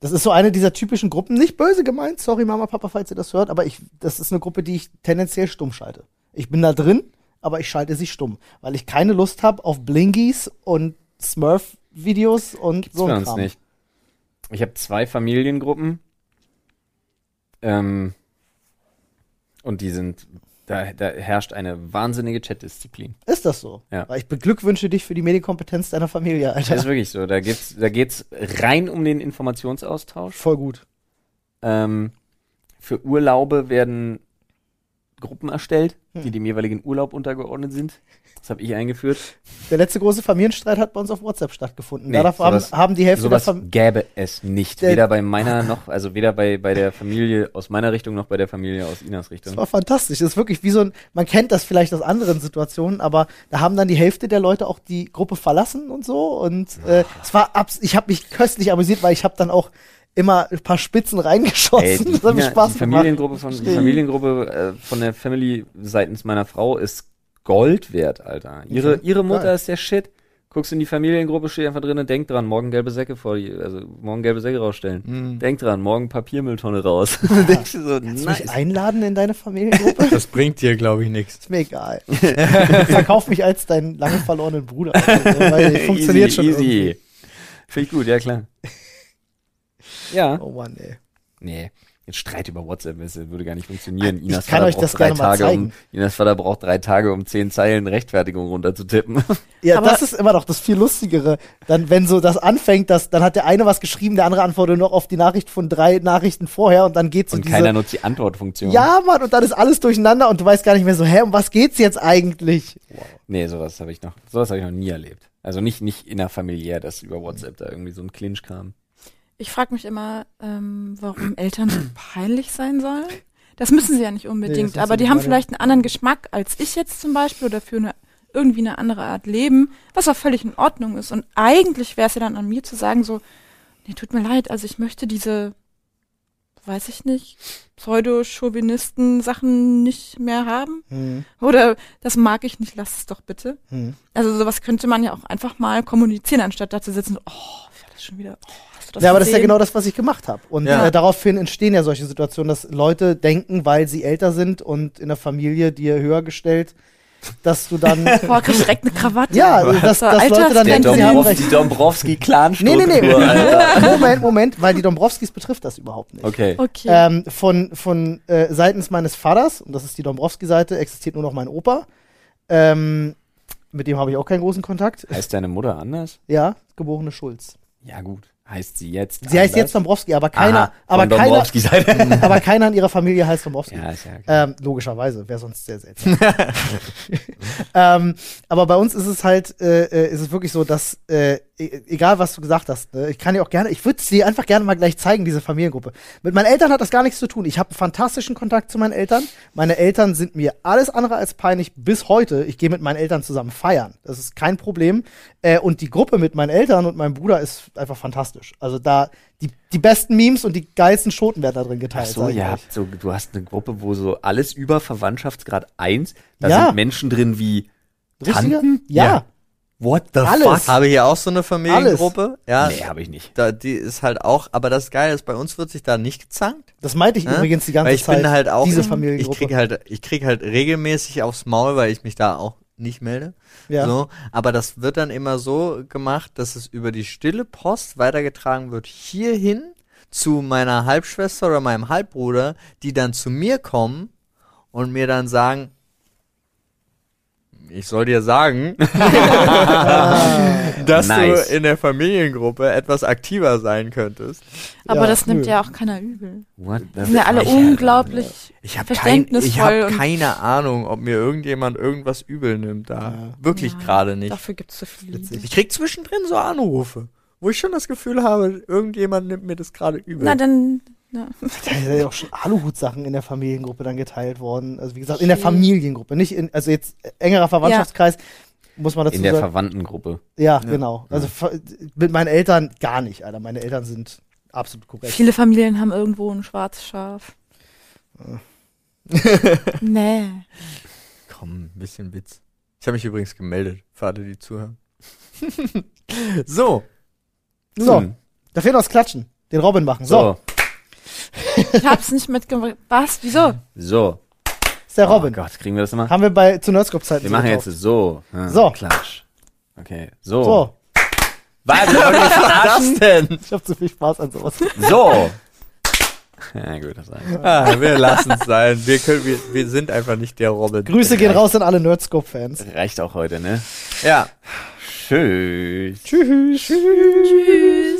das ist so eine dieser typischen Gruppen, nicht böse gemeint, sorry Mama, Papa, falls ihr das hört, aber ich, das ist eine Gruppe, die ich tendenziell stumm schalte. Ich bin da drin, aber ich schalte sie stumm, weil ich keine Lust habe auf Blingies und Smurf-Videos und Gibt's so ein Kram. nicht. Ich habe zwei Familiengruppen. Ähm, und die sind, da, da herrscht eine wahnsinnige Chatdisziplin. Ist das so? Ja. Weil ich beglückwünsche dich für die Medienkompetenz deiner Familie, Das Alter. ist wirklich so. Da geht's, da geht's rein um den Informationsaustausch. Voll gut. Ähm, für Urlaube werden Gruppen erstellt, Hm. die dem jeweiligen Urlaub untergeordnet sind. Das habe ich eingeführt. Der letzte große Familienstreit hat bei uns auf WhatsApp stattgefunden. Nee, Darauf haben, haben die Hälfte der Sowas Familie. gäbe es nicht. Der- Weder bei meiner noch, also weder bei, bei der Familie aus meiner Richtung noch bei der Familie aus Inas Das Richtung. war fantastisch. Das ist wirklich wie so ein, man kennt das vielleicht aus anderen Situationen, aber da haben dann die Hälfte der Leute auch die Gruppe verlassen und so. Und äh, es war abs ich habe mich köstlich amüsiert, weil ich habe dann auch immer ein paar Spitzen reingeschossen. Ey, die, das hat mir Spaß die gemacht. Familiengruppe von, die Familiengruppe äh, von der Family seitens meiner Frau ist Gold wert, Alter. Ihre, Okay, ihre Mutter geil. ist der Shit. Guckst in die Familiengruppe, steht einfach drin, denk dran, morgen gelbe Säcke vor die, also morgen gelbe Säcke rausstellen. Mhm. Denk dran, morgen Papiermülltonne raus. Denkst du so, Kannst du nice. mich einladen in deine Familiengruppe? Das bringt dir, glaube ich, nichts. ist mir egal. Verkauf mich als deinen lange verlorenen Bruder. Also, weil funktioniert schon irgendwie. easy. Finde ich gut, ja klar. Ja. Oh Mann, ey. Nee. Jetzt Streit über WhatsApp das würde gar nicht funktionieren. Ich Inas kann Vater euch braucht das drei gerne mal Tage, um, zeigen. Inas Vater braucht drei Tage, um zehn Zeilen Rechtfertigung runterzutippen. Ja, Aber- das ist immer noch das viel lustigere. Dann, wenn so das anfängt, dass, dann hat der eine was geschrieben, der andere antwortet noch auf die Nachricht von drei Nachrichten vorher und dann geht so Und diese. keiner nutzt die Antwortfunktion. ja, Mann, und dann ist alles durcheinander und du weißt gar nicht mehr so, hä, um was geht's jetzt eigentlich? Nee, sowas habe ich noch, sowas habe ich noch nie erlebt. Also nicht, nicht innerfamiliär, dass über WhatsApp da irgendwie so ein Clinch kam. Ich frage mich immer, ähm, warum Eltern so peinlich sein sollen. Das müssen sie ja nicht Nee, unbedingt, das aber die haben vielleicht einen anderen Geschmack als ich jetzt zum Beispiel oder für eine, irgendwie eine andere Art Leben, was auch völlig in Ordnung ist. Und eigentlich wäre es ja dann an mir zu sagen so, nee, tut mir leid, also ich möchte diese weiß ich nicht, Pseudo-Chauvinisten-Sachen nicht mehr haben. Hm, Oder das mag ich nicht, lass es doch bitte. hm. Also sowas könnte man ja auch einfach mal kommunizieren, anstatt da zu sitzen, oh, ich das schon wieder, oh, hast du das Ja, aber das ist ja genau das, was ich gemacht habe. Und Ja. äh, daraufhin entstehen ja solche Situationen, dass Leute denken, weil sie älter sind und in der Familie dir höher gestellt, dass du dann. Boah, direkt eine Krawatte. ja, dass, So, dass Alter, Leute dann denken, recht. die Dombrowski-Clan-Struktur, Nee, nee, nee. Alter. Moment, Moment, weil die Dombrowskis betrifft das überhaupt nicht. Okay. Okay. Ähm, von von äh, seitens meines Vaters, und das ist die Dombrowski-Seite, existiert nur noch mein Opa. Ähm, mit dem habe ich auch keinen großen Kontakt. Heißt deine Mutter anders? Ja, geborene Schulz. Ja, gut. Heißt sie jetzt Sie heißt anders? jetzt Dombrowski, aber keiner, Aha, aber keiner, aber keiner in ihrer Familie heißt Dombrowski. ja, ist ja okay. Ähm, logischerweise, wäre sonst sehr seltsam. ähm, aber bei uns ist es halt, äh, äh, ist es wirklich so, dass, äh, e- egal was du gesagt hast, ne, ich kann dir auch gerne, ich würde es dir einfach gerne mal gleich zeigen, diese Familiengruppe. Mit meinen Eltern hat das gar nichts zu tun. Ich habe einen fantastischen Kontakt zu meinen Eltern. Meine Eltern sind mir alles andere als peinlich bis heute. Ich gehe mit meinen Eltern zusammen feiern. Das ist kein Problem. Äh, und die Gruppe mit meinen Eltern und meinem Bruder ist einfach fantastisch. Also da, die, die besten Memes und die geilsten Schoten werden da drin Ach geteilt. so, ihr euch. habt so, du hast eine Gruppe, wo so alles über Verwandtschaftsgrad 1, da Ja. sind Menschen drin wie? Tanten? Ja. Ja. What the Alles. fuck? Habe hier auch so eine Familiengruppe. Ja, Nee, habe ich nicht. da, die ist halt auch, aber das Geile ist, bei uns wird sich da nicht gezankt. Das meinte ich ne? übrigens die ganze weil ich Zeit. bin halt auch, diese ich Familiengruppe. krieg halt, ich krieg halt regelmäßig aufs Maul, weil ich mich da auch nicht melde. ja. So, aber das wird dann immer so gemacht, dass es über die stille Post weitergetragen wird hierhin zu meiner Halbschwester oder meinem Halbbruder, die dann zu mir kommen und mir dann sagen, ich soll dir sagen, dass Nice. du in der Familiengruppe etwas aktiver sein könntest. aber ja, das nimmt nö. ja auch keiner übel. What the sind ja alle unglaublich Ich habe kein, ich verständnisvoll hab und keine Ahnung, ob mir irgendjemand irgendwas übel nimmt da. Ja. Wirklich Ja, gerade nicht. dafür gibt's so viele. Ich krieg zwischendrin so Anrufe, wo ich schon das Gefühl habe, irgendjemand nimmt mir das gerade übel. Na dann, ja. Da sind ja auch schon Aluhut-Sachen in der Familiengruppe dann geteilt worden. Also wie gesagt, in der. Familiengruppe, nicht in, also jetzt engerer Verwandtschaftskreis, muss man dazu In der sagen. Verwandtengruppe. Ja, genau. Also mit meinen Eltern gar nicht, Alter. Meine Eltern sind absolut korrekt. viele Familien haben irgendwo ein schwarzes Schaf. nee. Komm, ein bisschen Witz. Ich habe mich übrigens gemeldet, für alle, die zuhören. so, So, Hm. da fehlt noch das Klatschen. Den Robin machen. So, So. Ich hab's nicht mitgebracht. Was? Wieso? So. ist der Robin. Oh Gott, kriegen wir das immer? Haben wir bei zu Nerdscope-Zeiten Wir so machen jetzt so. Ja, So. Klatsch. Okay. So. So, Warte, wollt ihr mich verarschen? denn? ich habe zu viel Spaß an sowas. So. Ja, gut, das reicht. Ah, wir lassen es sein. Wir, können, wir, wir sind einfach nicht der Robin. Grüße gehen raus an alle Nerdscope-Fans. Reicht auch heute, ne? Ja. Tschüss. Tschüss. Tschüss.